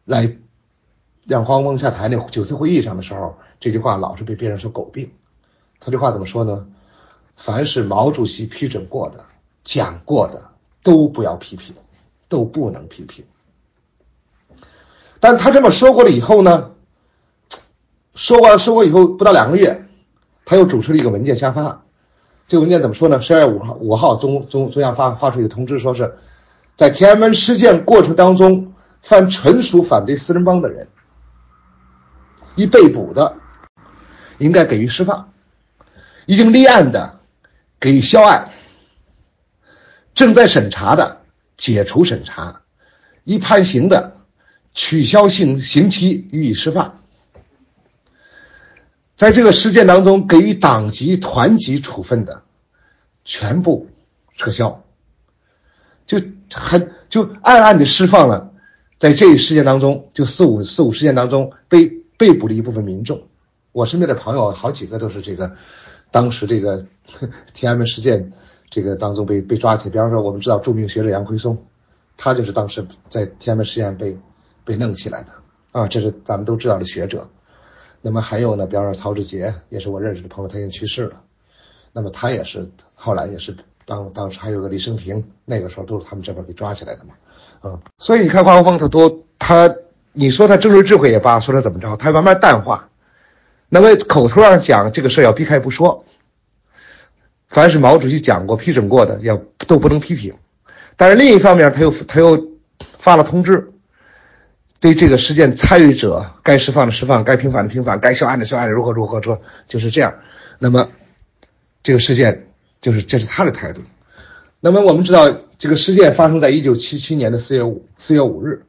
来让华国锋下台那九次会议上的时候，这句话老是被别人说狗病。他这话怎么说呢？凡是毛主席批准过的、讲过的，都不要批评，都不能批评。但他这么说过了以后呢，说过说过以后不到两个月，他又主持了一个文件下发。这文件怎么说呢？十二月五号，五号中中中央发发出一个通知，说是在天安门事件过程当中，犯纯属反对四人帮的人，已被捕的，应该给予释放；已经立案的，给予销案；正在审查的，解除审查；已判刑的，取消刑刑期，予以释放。在这个事件当中，给予党籍、团级处分的，全部撤销，就很就暗暗的释放了，在这一事件当中，就四五四五事件当中被被捕的一部分民众。我身边的朋友好几个都是这个，当时这个 天安门事件这个当中被被抓起来。比方说，我们知道著名学者杨奎松，他就是当时在天安门事件被被弄起来的啊，这是咱们都知道的学者。那么还有呢，比方说曹志杰，也是我认识的朋友，他已经去世了。那么他也是后来也是当当时还有个李生平，那个时候都是他们这边给抓起来的嘛。嗯，所以你看华国锋他多他，你说他政治智慧也罢，说他怎么着，他慢慢淡化。那么口头上讲这个事要避开不说，凡是毛主席讲过、批准过的，要都不能批评。但是另一方面，他又他又发了通知。对这个事件参与者，该释放的释放，该平反的平反，该销案的销案，如何如何说，就是这样。那么，这个事件就是这是他的态度。那么我们知道，这个事件发生在一九七七年的四月五四月五日，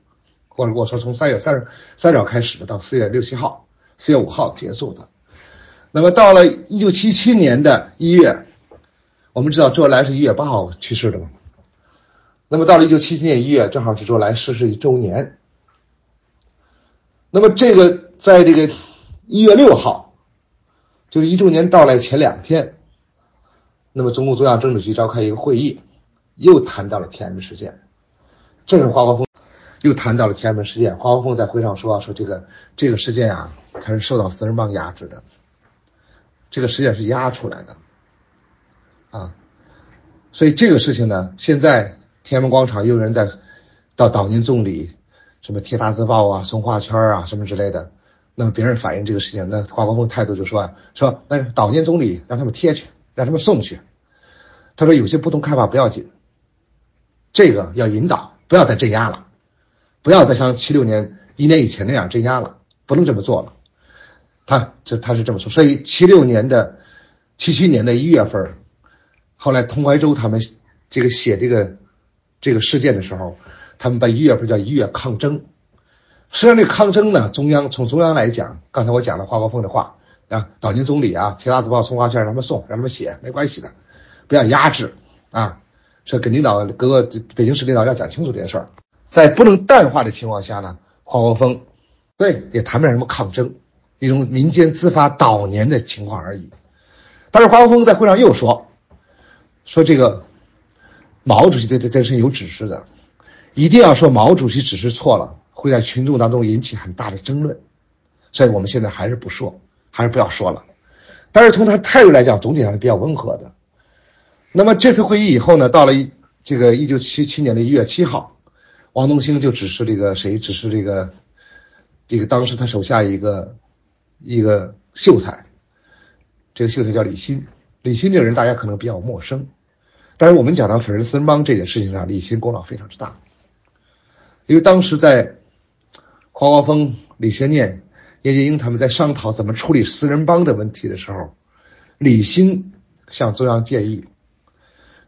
或者我说从三月三十三号开始的，到四月六七号，四月五号结束的。那么到了一九七七年的一月，我们知道周恩来是一月八号去世的嘛。那么到了一九七七年一月，正好是周恩来逝世一周年。那么这个在这个一月六号，就是一周年到来前两天，那么中共中央政治局召开一个会议，又谈到了天安门事件。这是华国锋又谈到了天安门事件。华国锋在会上说：“啊说这个这个事件啊，他是受到四人帮压制的，这个事件是压出来的，啊，所以这个事情呢，现在天安门广场又有人在到悼念总理。”什么贴大字报啊，送画圈啊，什么之类的。那么别人反映这个事情，那华国锋态度就说说，那悼念总理让他们贴去，让他们送去。他说有些不同看法不要紧，这个要引导，不要再镇压了，不要再像七六年一年以前那样镇压了，不能这么做了。他这他是这么说，所以七六年的七七年的一月份，后来通怀洲他们这个写这个这个事件的时候，他们把一月份叫一月抗争。实际上，这抗争呢，中央从中央来讲，刚才我讲了华国锋的话啊，岛宁总理啊，其他子报送花圈让他们送，让他们写，没关系的，不要压制啊。说跟领导各个北京市领导要讲清楚这件事儿，在不能淡化的情况下呢，华国锋对也谈不上什么抗争，一种民间自发悼年的情况而已。但是华国锋在会上又说，说这个毛主席对这这是有指示的，一定要说毛主席指示错了。会在群众当中引起很大的争论，所以我们现在还是不说，还是不要说了。但是从他态度来讲，总体上是比较温和的。那么这次会议以后呢，到了一这个一九七七年的一月七号，王东兴就指示这个谁，指示这个这个当时他手下一个一个秀才，这个秀才叫李新。李新这个人大家可能比较陌生，但是我们讲到粉人私人帮这件事情上，李新功劳非常之大，因为当时在。华国锋、李先念、叶剑英他们在商讨怎么处理四人帮的问题的时候，李新向中央建议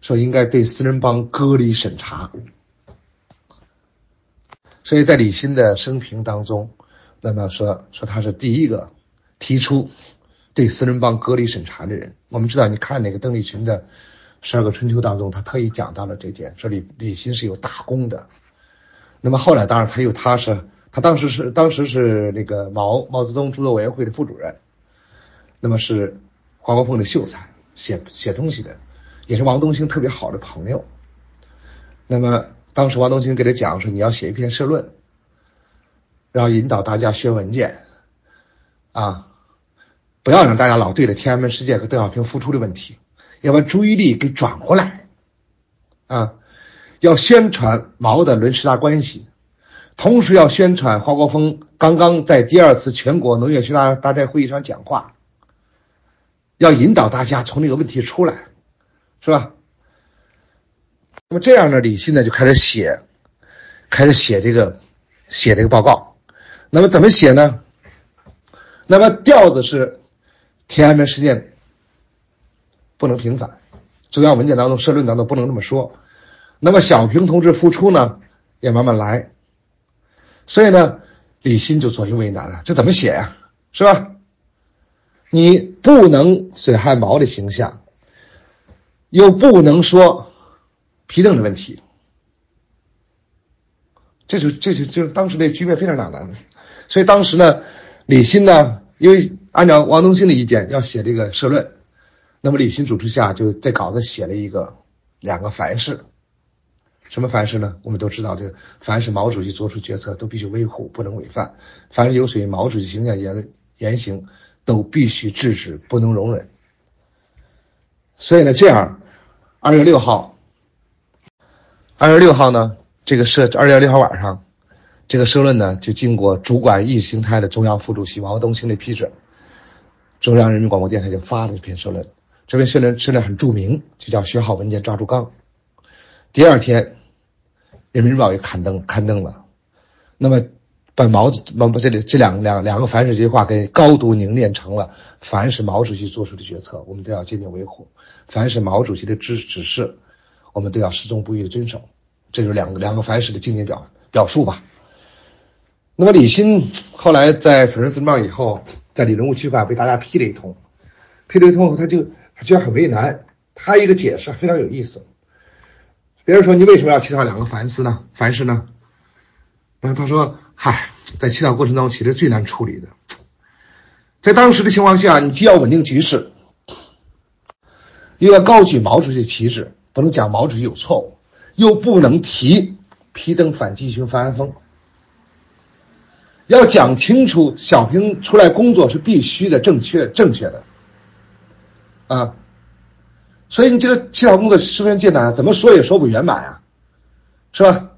说，应该对四人帮隔离审查。所以在李新的生平当中，那么说说他是第一个提出对四人帮隔离审查的人。我们知道，你看那个邓丽群的《十二个春秋》当中，他特意讲到了这点，说李李新是有大功的。那么后来，当然他又他是。他当时是当时是那个毛毛泽东著作委员会的副主任，那么是华国锋的秀才，写写东西的，也是王东兴特别好的朋友。那么当时王东兴给他讲说，你要写一篇社论，然后引导大家学文件，啊，不要让大家老对着天安门事件和邓小平复出的问题，要把注意力给转过来，啊，要宣传毛的伦十大关系。同时要宣传华国锋刚刚在第二次全国农业学大大寨会议上讲话，要引导大家从这个问题出来，是吧？那么这样呢，李信呢就开始写，开始写这个写这个报告。那么怎么写呢？那么调子是天安门事件不能平反，中央文件当中、社论当中不能这么说。那么小平同志复出呢，也慢慢来。所以呢，李新就左右为难了，这怎么写呀？是吧？你不能损害毛的形象，又不能说批邓的问题，这就这就就是当时那局面非常两难。所以当时呢，李新呢，因为按照王东兴的意见要写这个社论，那么李新主持下就在稿子写了一个两个凡是。什么凡是呢？我们都知道，这个凡是毛主席做出决策都必须维护，不能违反；凡是有损毛主席形象言言行，都必须制止，不能容忍。所以呢，这样，二月六号，二月六号呢，这个社二月六号晚上，这个社论呢，就经过主管意识形态的中央副主席毛泽东兴的批准，中央人民广播电台就发了这篇社论。这篇社论社论很著名，就叫“学好文件抓住纲”。第二天，《人民日报》也刊登刊登了，那么把毛子毛这里这两两两个凡是这句话给高度凝练成了：凡是毛主席做出的决策，我们都要坚定维护；凡是毛主席的指指示，我们都要始终不渝的遵守。这就是两个两个凡是的经典表表述吧。那么李新后来在粉身碎骨以后，在理论物区块被大家批了一通，批了一通后，他就他觉得很为难。他一个解释非常有意思。别人说你为什么要起草两个凡是呢？凡是呢？那他说：“嗨，在起草过程当中，其实最难处理的，在当时的情况下，你既要稳定局势，又要高举毛主席旗帜，不能讲毛主席有错误，又不能提批邓反击群反安风，要讲清楚小平出来工作是必须的、正确、正确的，啊。”所以你这个起草工作十分艰难，怎么说也说不圆满啊，是吧？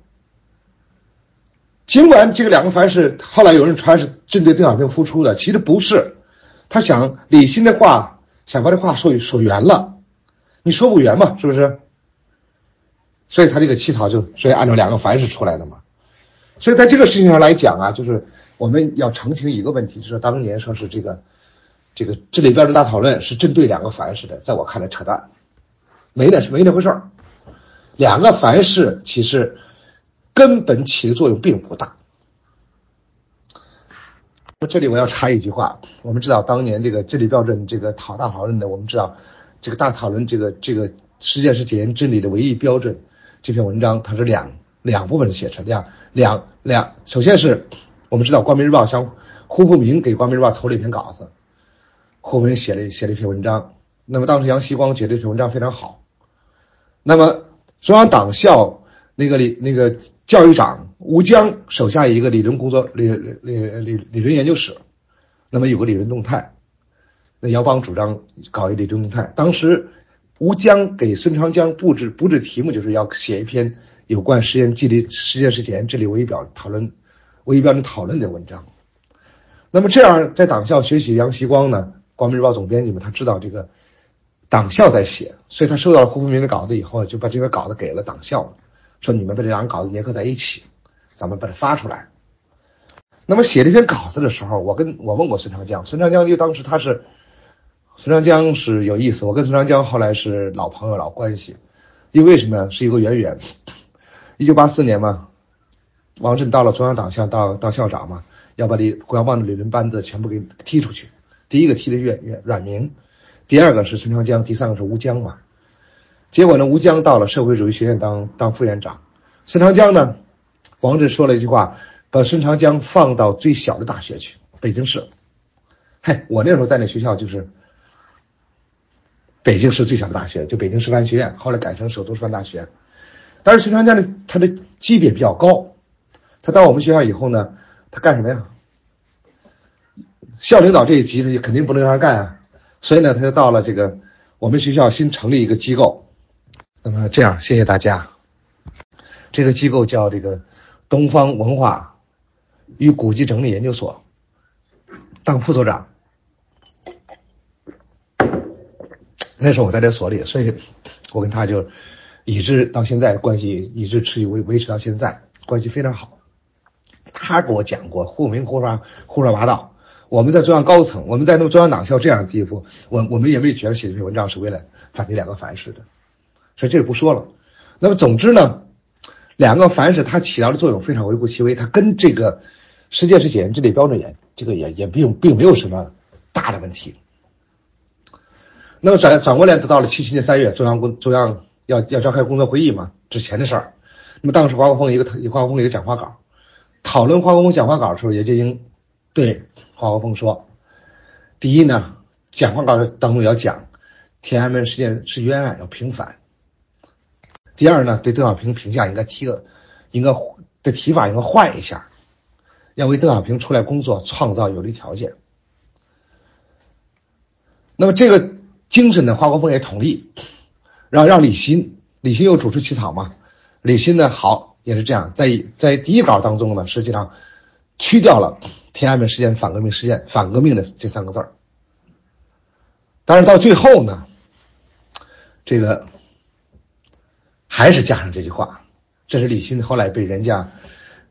尽管这个两个凡是后来有人传是针对邓小平复出的，其实不是，他想李新的话，想把这话说说圆了，你说不圆嘛，是不是？所以他这个起草就所以按照两个凡是出来的嘛。所以在这个事情上来讲啊，就是我们要澄清一个问题，就是当年说是这个这个这里边的大讨论是针对两个凡是的，在我看来扯淡，没那没那回事儿。两个凡是其实根本起的作用并不大。那这里我要插一句话，我们知道当年这个治理标准这个讨大讨论的，我们知道这个大讨论这个这个实践是检验真理的唯一标准这篇文章，它是两两部分写成，两两两，首先是我们知道光明日报向胡福明给光明日报投了一篇稿子，胡福明写了写了一篇文章，那么当时杨希光觉得这篇文章非常好，那么。中央党校那个理那个教育长吴江手下一个理论工作理理理理理论研究室，那么有个理论动态，那姚邦主张搞一理论动态。当时吴江给孙长江布置布置题目，就是要写一篇有关实验纪律实验室检验治理唯一表讨论唯一标准讨论的文章。那么这样在党校学习杨希光呢，光明日报总编辑们他知道这个。党校在写，所以他收到了胡福明的稿子以后，就把这个稿子给了党校，说你们把这两个稿子粘合在一起，咱们把它发出来。那么写这篇稿子的时候，我跟我问过孙长江，孙长江就当时他是孙长江是有意思，我跟孙长江后来是老朋友老关系，因为什么呢？是一个渊源。一九八四年嘛，王震到了中央党校当当校长嘛，要把李胡耀邦的理论班子全部给踢出去，第一个踢的岳岳阮明。第二个是孙长江，第三个是吴江嘛。结果呢，吴江到了社会主义学院当当副院长，孙长江呢，王震说了一句话，把孙长江放到最小的大学去，北京市。嘿，我那时候在那学校就是北京市最小的大学，就北京师范学院，后来改成首都师范大学。但是孙长江呢，他的级别比较高，他到我们学校以后呢，他干什么呀？校领导这一级，他就肯定不能让他干啊。所以呢，他就到了这个我们学校新成立一个机构。那么这样，谢谢大家。这个机构叫这个东方文化与古籍整理研究所，当副所长。那时候我在这所里，所以我跟他就一直到现在关系一直持续维维持到现在，关系非常好。他给我讲过，胡明胡说胡说八道。我们在中央高层，我们在那中央党校这样的地步，我我们也没觉得写这篇文章是为了反对两个凡是的，所以这个不说了。那么总之呢，两个凡是它起到的作用非常微乎其微，它跟这个世界是检验真理标准也这个也也并并没有什么大的问题。那么转转过来，到了七七年三月，中央工中央要要召开工作会议嘛，之前的事儿。那么当时华国锋一个华国锋一个讲话稿，讨论华国锋讲话稿的时候，叶剑英对。华国锋说：“第一呢，讲话稿当中要讲天安门事件是冤案，要平反。第二呢，对邓小平评价应该提个，应该的提法应该换一下，要为邓小平出来工作创造有利条件。那么这个精神呢，华国锋也同意，让让李新，李新又主持起草嘛。李新呢，好也是这样，在在第一稿当中呢，实际上去掉了。”天安门事件反革命事件，反革命的这三个字儿，但是到最后呢，这个还是加上这句话，这是李新后来被人家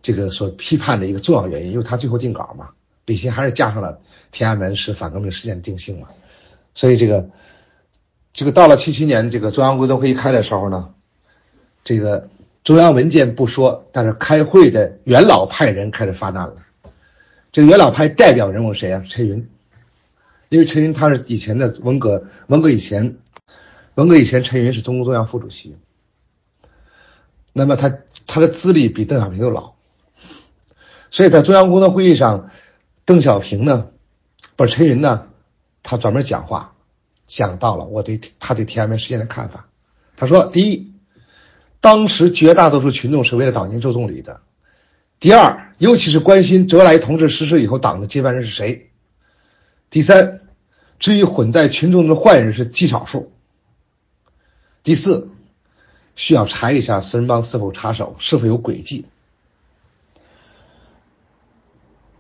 这个所批判的一个重要原因，因为他最后定稿嘛，李新还是加上了天安门是反革命事件定性嘛，所以这个这个到了七七年这个中央工作会议开的时候呢，这个中央文件不说，但是开会的元老派人开始发难了。这个元老派代表人物谁啊？陈云，因为陈云他是以前的文革，文革以前，文革以前陈云是中共中央副主席，那么他他的资历比邓小平又老，所以在中央工作会议上，邓小平呢，不是陈云呢，他专门讲话，讲到了我对他对天安门事件的看法。他说：第一，当时绝大多数群众是为了悼念周总理的。第二，尤其是关心周恩来同志逝世以后党的接班人是谁。第三，至于混在群众中的坏人是极少数。第四，需要查一下四人帮是否插手，是否有诡计。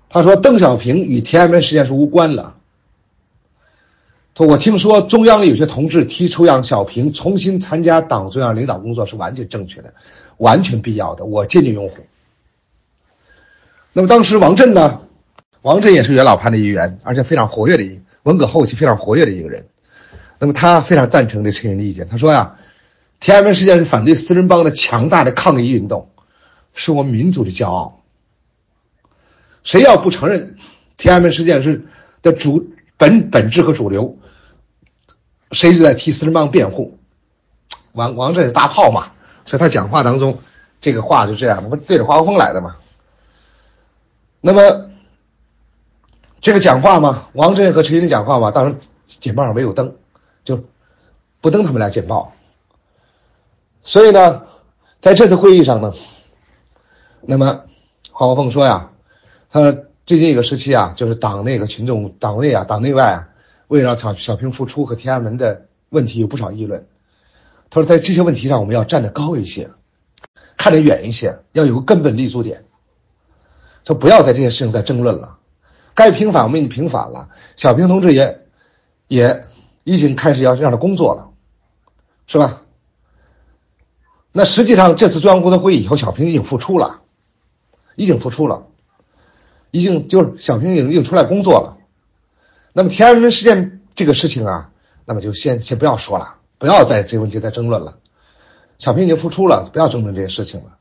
他说，邓小平与天安门事件是无关了。说，我听说中央有些同志提出让小平重新参加党中央领导工作是完全正确的，完全必要的，我坚决拥护。那么当时王震呢，王震也是元老派的一员，而且非常活跃的一文革后期非常活跃的一个人。那么他非常赞成这陈云的意见，他说呀，天安门事件是反对四人帮的强大的抗议运动，是我们民族的骄傲。谁要不承认天安门事件是的主本本质和主流，谁就在替四人帮辩护。王王震是大炮嘛，所以他讲话当中这个话就这样，不对着华国锋来的嘛。那么这个讲话嘛，王震和陈云的讲话嘛，当然简报上没有登。就不登他们俩简报，所以呢，在这次会议上呢，那么华国锋说呀，他说最近一个时期啊，就是党内和群众、党内啊、党内外啊，为了小小平复出和天安门的问题有不少议论。他说在这些问题上，我们要站得高一些，看得远一些，要有个根本立足点。就不要在这些事情再争论了，该平反我们已经平反了，小平同志也也。已经开始要让他工作了，是吧？那实际上这次中央工作会议以后，小平已经复出了，已经复出了，已经就是小平已经已经出来工作了。那么天安门事件这个事情啊，那么就先先不要说了，不要在这个问题再争论了。小平已经复出了，不要争论这些事情了。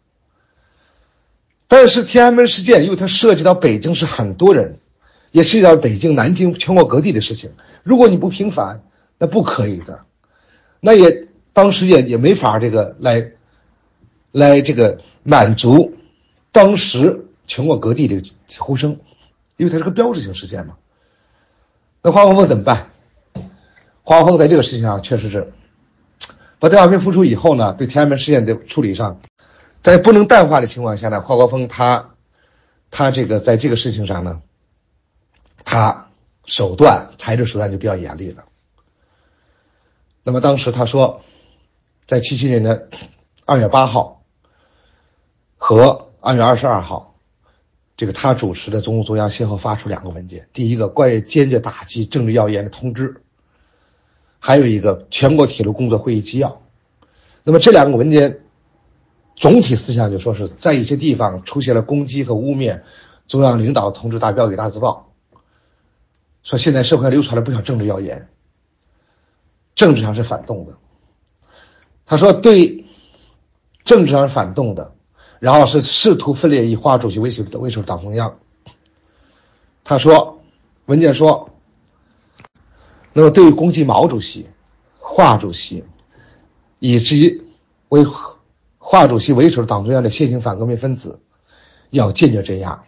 但是天安门事件，因为它涉及到北京是很多人，也涉及到北京、南京、全国各地的事情，如果你不平反，那不可以的，那也当时也也没法这个来，来这个满足当时全国各地的呼声，因为它是个标志性事件嘛。那华国锋怎么办？华国锋在这个事情上确实是，把邓小平复出以后呢，对天安门事件的处理上，在不能淡化的情况下呢，华国锋他他这个在这个事情上呢，他手段财政手段就比较严厉了。那么当时他说，在七七年的二月八号和二月二十二号，这个他主持的中共中央先后发出两个文件，第一个关于坚决打击政治谣言的通知，还有一个全国铁路工作会议纪要。那么这两个文件总体思想就说是在一些地方出现了攻击和污蔑中央领导同志大标语大字报，说现在社会上流传了不少政治谣言。政治上是反动的，他说对政治上反动的，然后是试图分裂以华主席为首的为首的党中央。他说文件说，那么对于攻击毛主席、华主席以及为华主席为首的党中央的现行反革命分子，要坚决镇压。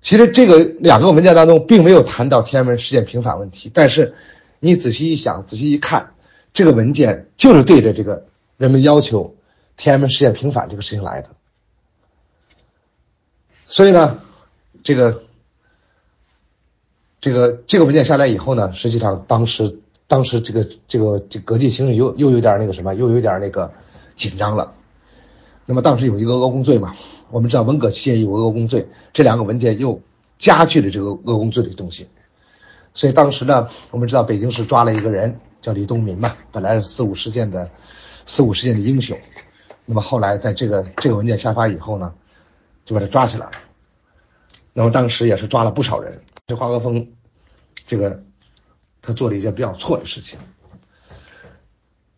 其实这个两个文件当中并没有谈到天安门事件平反问题，但是。你仔细一想，仔细一看，这个文件就是对着这个人们要求天安门事件平反这个事情来的。所以呢，这个这个这个文件下来以后呢，实际上当时当时这个这个这国际形势又又有点那个什么，又有点那个紧张了。那么当时有一个恶公罪嘛，我们知道文革期间有恶公罪，这两个文件又加剧了这个恶公罪的东西。所以当时呢，我们知道北京市抓了一个人，叫李东民嘛，本来是四五事件的四五事件的英雄，那么后来在这个这个文件下发以后呢，就把他抓起来了。那么当时也是抓了不少人。这华国锋，这个他做了一件比较错的事情。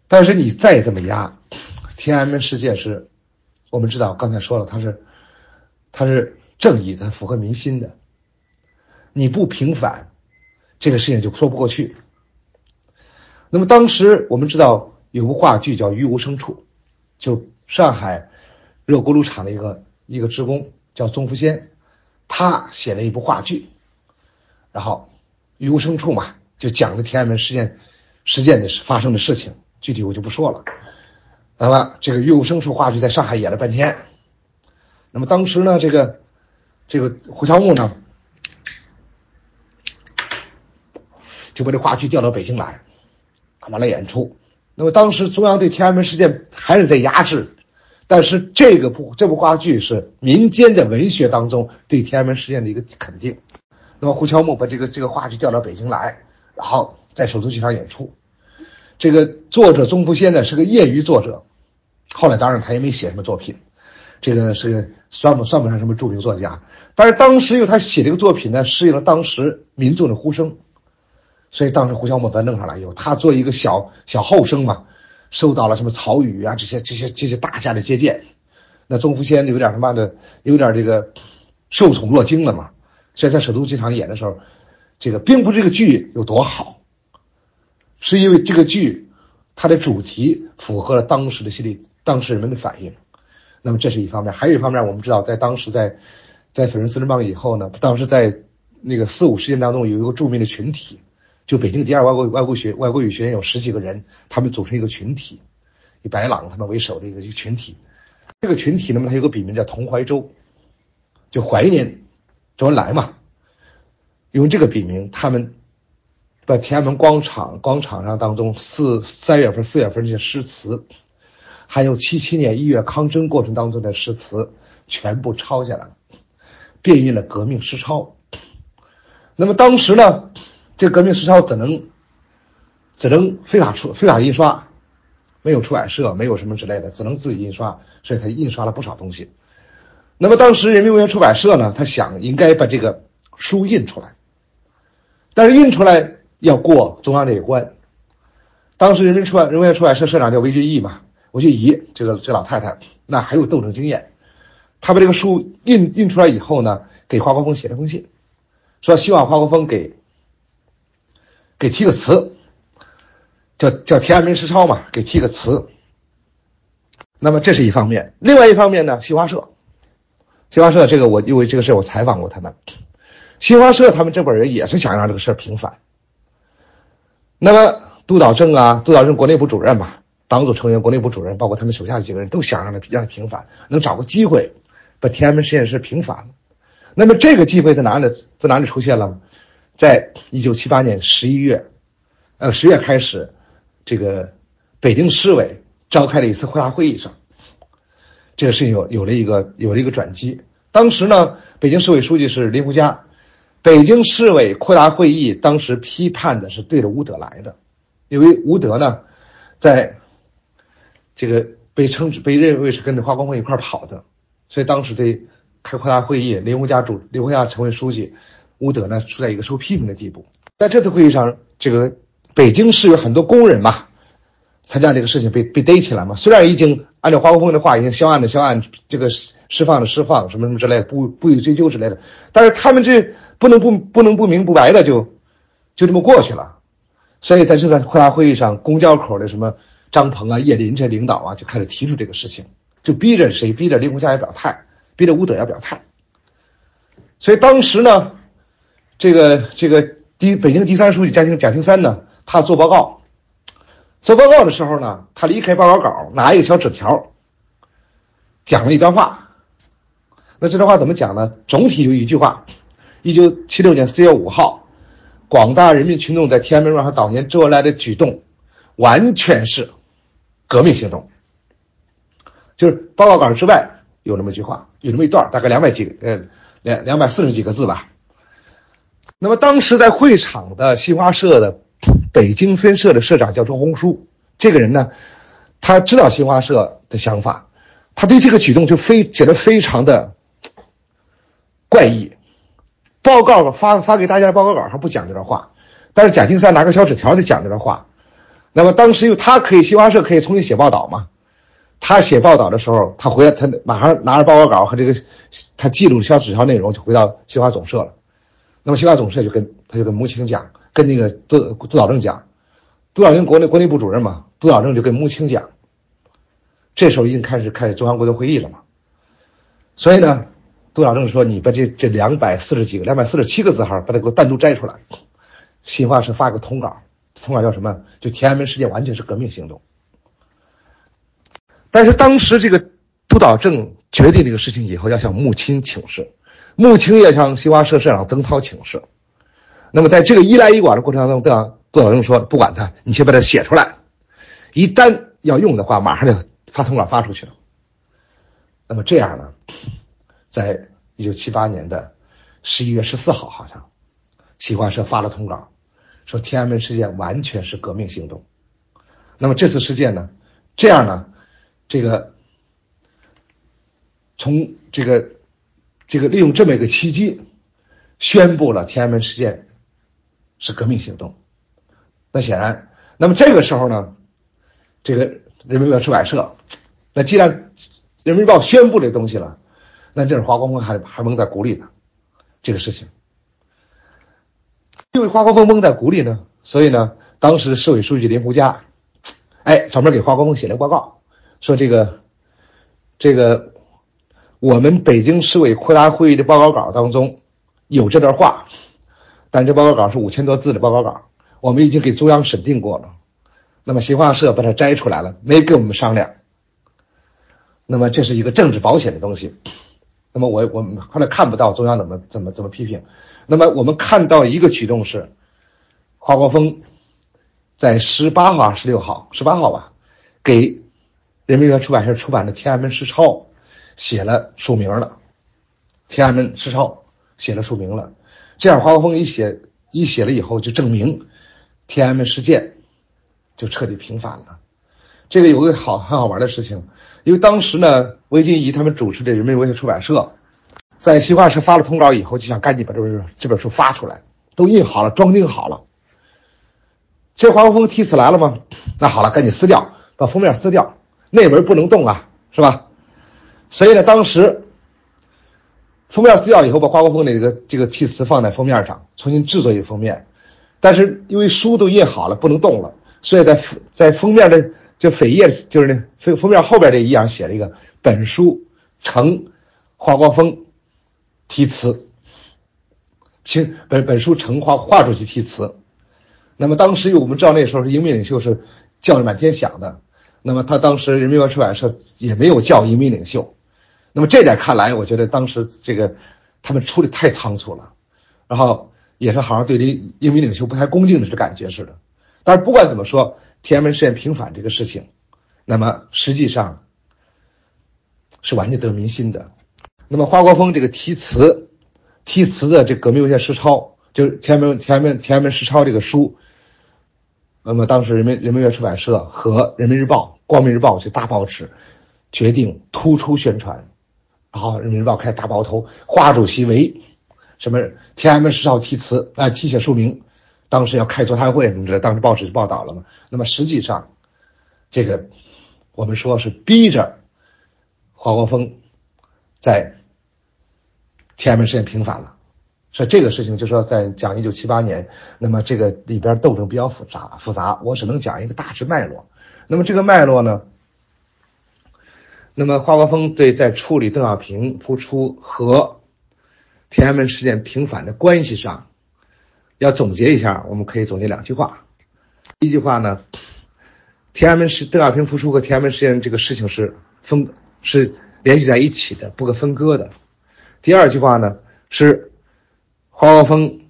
但是你再这么压，天安门事件是，我们知道刚才说了，他是他是正义，他符合民心的，你不平反。这个事情就说不过去。那么当时我们知道有部话剧叫《于无声处》，就上海热锅炉厂的一个一个职工叫宗福先，他写了一部话剧，然后《于无声处》嘛，就讲了天安门事件事件的发生的事情，具体我就不说了。那么这个《于无声处》话剧在上海演了半天，那么当时呢，这个这个胡乔木呢。就把这话剧调到北京来，完了演出。那么当时中央对天安门事件还是在压制，但是这个部这部话剧是民间的文学当中对天安门事件的一个肯定。那么胡乔木把这个这个话剧调到北京来，然后在首都剧场演出。这个作者钟福先呢是个业余作者，后来当然他也没写什么作品，这个是算不算不上什么著名作家，但是当时因为他写这个作品呢，适应了当时民众的呼声，所以当时胡小木把弄上来以后，他做一个小小后生嘛，受到了什么曹禺啊这些这些这些大家的接见，那钟福仙有点他妈的有点这个受宠若惊了嘛，所以在首都机场演的时候，这个并不是这个剧有多好，是因为这个剧它的主题符合了当时的心理，当时人们的反应。那么这是一方面，还有一方面，我们知道，在当时在，在粉碎四人帮以后呢，当时在那个四五事件当中，有一个著名的群体，就北京第二外国外国学外国语学院有十几个人，他们组成一个群体，以白朗他们为首的一个一个群体。这个群体，那么它有个笔名叫同怀周，就怀念周恩来嘛。用这个笔名，他们把天安门广场广场上当中四三月份、四月份这些诗词。还有七七年一月抗争过程当中的诗词，全部抄下来了，变印了革命诗抄。那么当时呢，这革命诗抄怎能只能非法出非法印刷，没有出版社，没有什么之类的，只能自己印刷，所以他印刷了不少东西。那么当时人民文学出版社呢，他想应该把这个书印出来，但是印出来要过中央这一关。当时人民出版人民文学出版社社长叫韦俊义嘛。我就以这个这老太太，那还有斗争经验，她把这个书印印出来以后呢，给华国锋写了封信，说希望华国锋给给提个词，叫叫天安门诗抄嘛，给提个词。那么这是一方面，另外一方面呢，新华社，新华社这个我因为这个事我采访过他们，新华社他们这帮人也是想让这个事儿平反。那么督导正啊，督导正国内部主任嘛。党组成员、国内部主任，包括他们手下的几个人都想让他让他平反，能找个机会把天安门实验室平反。那么这个机会在哪里？在哪里出现了？在一九七八年十一月，呃十月开始，这个北京市委召开了一次扩大会议上，这个事情有有了一个有了一个转机。当时呢，北京市委书记是林鸿嘉，北京市委扩大会议当时批判的是对着吴德来的，因为吴德呢在。这个被称被认为是跟着华光锋一块跑的，所以当时对开扩大会议，林鸿嘉主林鸿嘉成为书记，吴德呢处在一个受批评的地步。在这次会议上，这个北京市有很多工人嘛，参加这个事情被被逮起来嘛。虽然已经按照华国锋的话，已经销案的销案，这个释放的释放，什么什么之类，不不予追究之类的，但是他们这不能不不能不明不白的就就这么过去了。所以在这次扩大会议上，公交口的什么。张鹏啊、叶林这领导啊，就开始提出这个事情，就逼着谁？逼着林鸿嘉要表态，逼着吴德要表态。所以当时呢，这个这个第北京第三书记贾庆贾庆三呢，他做报告，做报告的时候呢，他离开报告稿，拿一个小纸条，讲了一段话。那这段话怎么讲呢？总体就一句话：一九七六年四月五号，广大人民群众在天安门广场悼念周恩来的举动，完全是。革命行动，就是报告稿之外有那么一句话，有那么一段，大概两百几呃两两百四十几个字吧。那么当时在会场的新华社的北京分社的社长叫周红书，这个人呢，他知道新华社的想法，他对这个举动就非觉得非常的怪异。报告发发给大家的报告稿上不讲这段话，但是贾庆三拿个小纸条就讲这段话。那么当时又他可以新华社可以重新写报道嘛，他写报道的时候，他回来他马上拿着报告稿和这个他记录小纸条内容就回到新华总社了。那么新华总社就跟他就跟穆青讲，跟那个督督导正讲，督导正国内国内部主任嘛，督导正就跟穆青讲，这时候已经开始开始中央国际会议了嘛，所以呢，杜导正说你把这这两百四十几个两百四十七个字号把它给我单独摘出来，新华社发个通稿。通稿叫什么？就天安门事件完全是革命行动。但是当时这个督导正决定这个事情以后，要向穆青请示，穆青也向新华社社长曾涛请示。那么在这个一来一往的过程当中，督导督导正说：“不管他，你先把它写出来，一旦要用的话，马上就发通稿发出去了。”那么这样呢，在一九七八年的十一月十四号，好像新华社发了通稿。说天安门事件完全是革命行动，那么这次事件呢？这样呢？这个从这个这个利用这么一个契机，宣布了天安门事件是革命行动。那显然，那么这个时候呢，这个人民日报出版社，那既然人民日报宣布这东西了，那这是华国锋还还蒙在鼓里呢，这个事情。因为华国锋蒙在鼓里呢，所以呢，当时市委书记林胡佳，哎，专门给华国锋写了报告，说这个这个我们北京市委扩大会议的报告稿当中有这段话，但这报告稿是五千多字的报告稿。我们已经给中央审定过了，那么新华社把它摘出来了，没跟我们商量。那么这是一个政治保险的东西。那么我我们后来看不到中央怎么怎么怎么批评。那么我们看到一个举动是，华国锋在十八号、十六号、十八号吧，给人民日报出版社出版的《天安门诗抄》写了署名了，《天安门诗抄》写了署名了。这样华国锋一写一写了以后，就证明。天安门事件就彻底平反了。这个有个好很好玩的事情，因为当时呢，韦金怡他们主持的人民文学出版社，在新华社发了通稿以后，就想赶紧把这本这本书发出来，都印好了，装订好了。这华国锋题词来了吗？那好了，赶紧撕掉，把封面撕掉，内文不能动啊，是吧？所以呢，当时封面撕掉以后，把华国锋的这个这个题词放在封面上，重新制作一个封面。但是因为书都印好了，不能动了，所以在在封面的就扉页，就是那封封面后边这一页写了一个“本书呈华国锋题词”，请本本书呈华华主席题词。那么当时我们知道那时候是英明领袖是叫满天响的，那么他当时人民文出版社也没有叫英明领袖。那么这点看来，我觉得当时这个他们处理太仓促了，然后。也是好像对这英明领袖不太恭敬的这感觉似的，但是不管怎么说，天安门事件平反这个事情，那么实际上是完全得民心的。那么华国锋这个题词，题词的这革命文学实抄，就是天安门天安门天安门实抄这个书，那么当时人民人民文学出版社和人民日报、光明日报这大报纸决定突出宣传，然后人民日报开大包头，华主席为。什么天安门十号题词啊，题写署名，当时要开座谈会什么的，当时报纸就报道了嘛。那么实际上，这个我们说是逼着华国锋在天安门事件平反了。所以这个事情就说在讲一九七八年，那么这个里边斗争比较复杂复杂，我只能讲一个大致脉络。那么这个脉络呢，那么华国锋对在处理邓小平复出和天安门事件平反的关系上，要总结一下，我们可以总结两句话。一句话呢，天安门事邓小平复出和天安门事件这个事情是分是联系在一起的，不可分割的。第二句话呢，是华国锋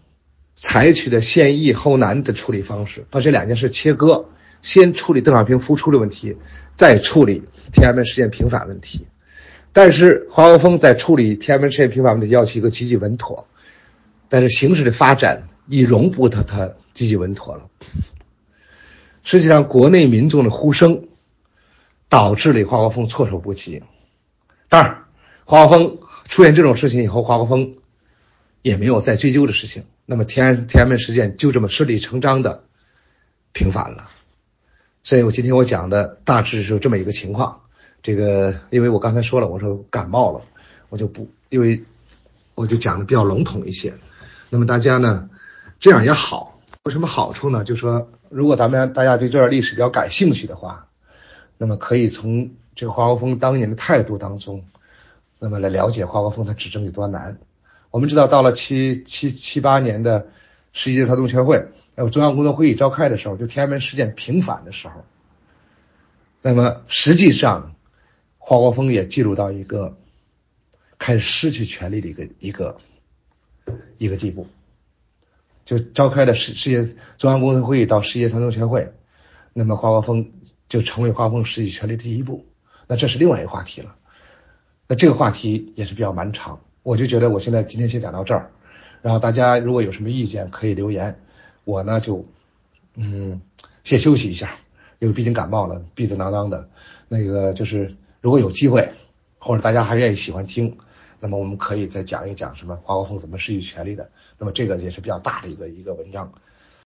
采取的先易后难的处理方式，把这两件事切割，先处理邓小平复出的问题，再处理天安门事件平反问题。但是华国锋在处理天安门事件平反问题要求一个积极稳妥，但是形势的发展已容不得他积极稳妥了。实际上，国内民众的呼声导致了华国锋措手不及。当然，华国锋出现这种事情以后，华国锋也没有再追究的事情。那么天安天安门事件就这么顺理成章的平反了。所以我今天我讲的大致是这么一个情况。这个，因为我刚才说了，我说感冒了，我就不，因为我就讲的比较笼统一些。那么大家呢，这样也好，有什么好处呢？就说如果咱们大家对这段历史比较感兴趣的话，那么可以从这个华国锋当年的态度当中，那么来了解华国锋他执政有多难。我们知道，到了七七七八年的十一届三中全会，还有中央工作会议召开的时候，就天安门事件平反的时候，那么实际上。华国锋也进入到一个开始失去权力的一个一个一个地步，就召开了世世界中央工作会议到世界三中全会，那么华国锋就成为华国锋实际权力的第一步。那这是另外一个话题了。那这个话题也是比较漫长，我就觉得我现在今天先讲到这儿，然后大家如果有什么意见可以留言，我呢就嗯先休息一下，因为毕竟感冒了，鼻子囔囔的，那个就是。如果有机会，或者大家还愿意喜欢听，那么我们可以再讲一讲什么华国锋怎么失去权利的。那么这个也是比较大的一个一个文章。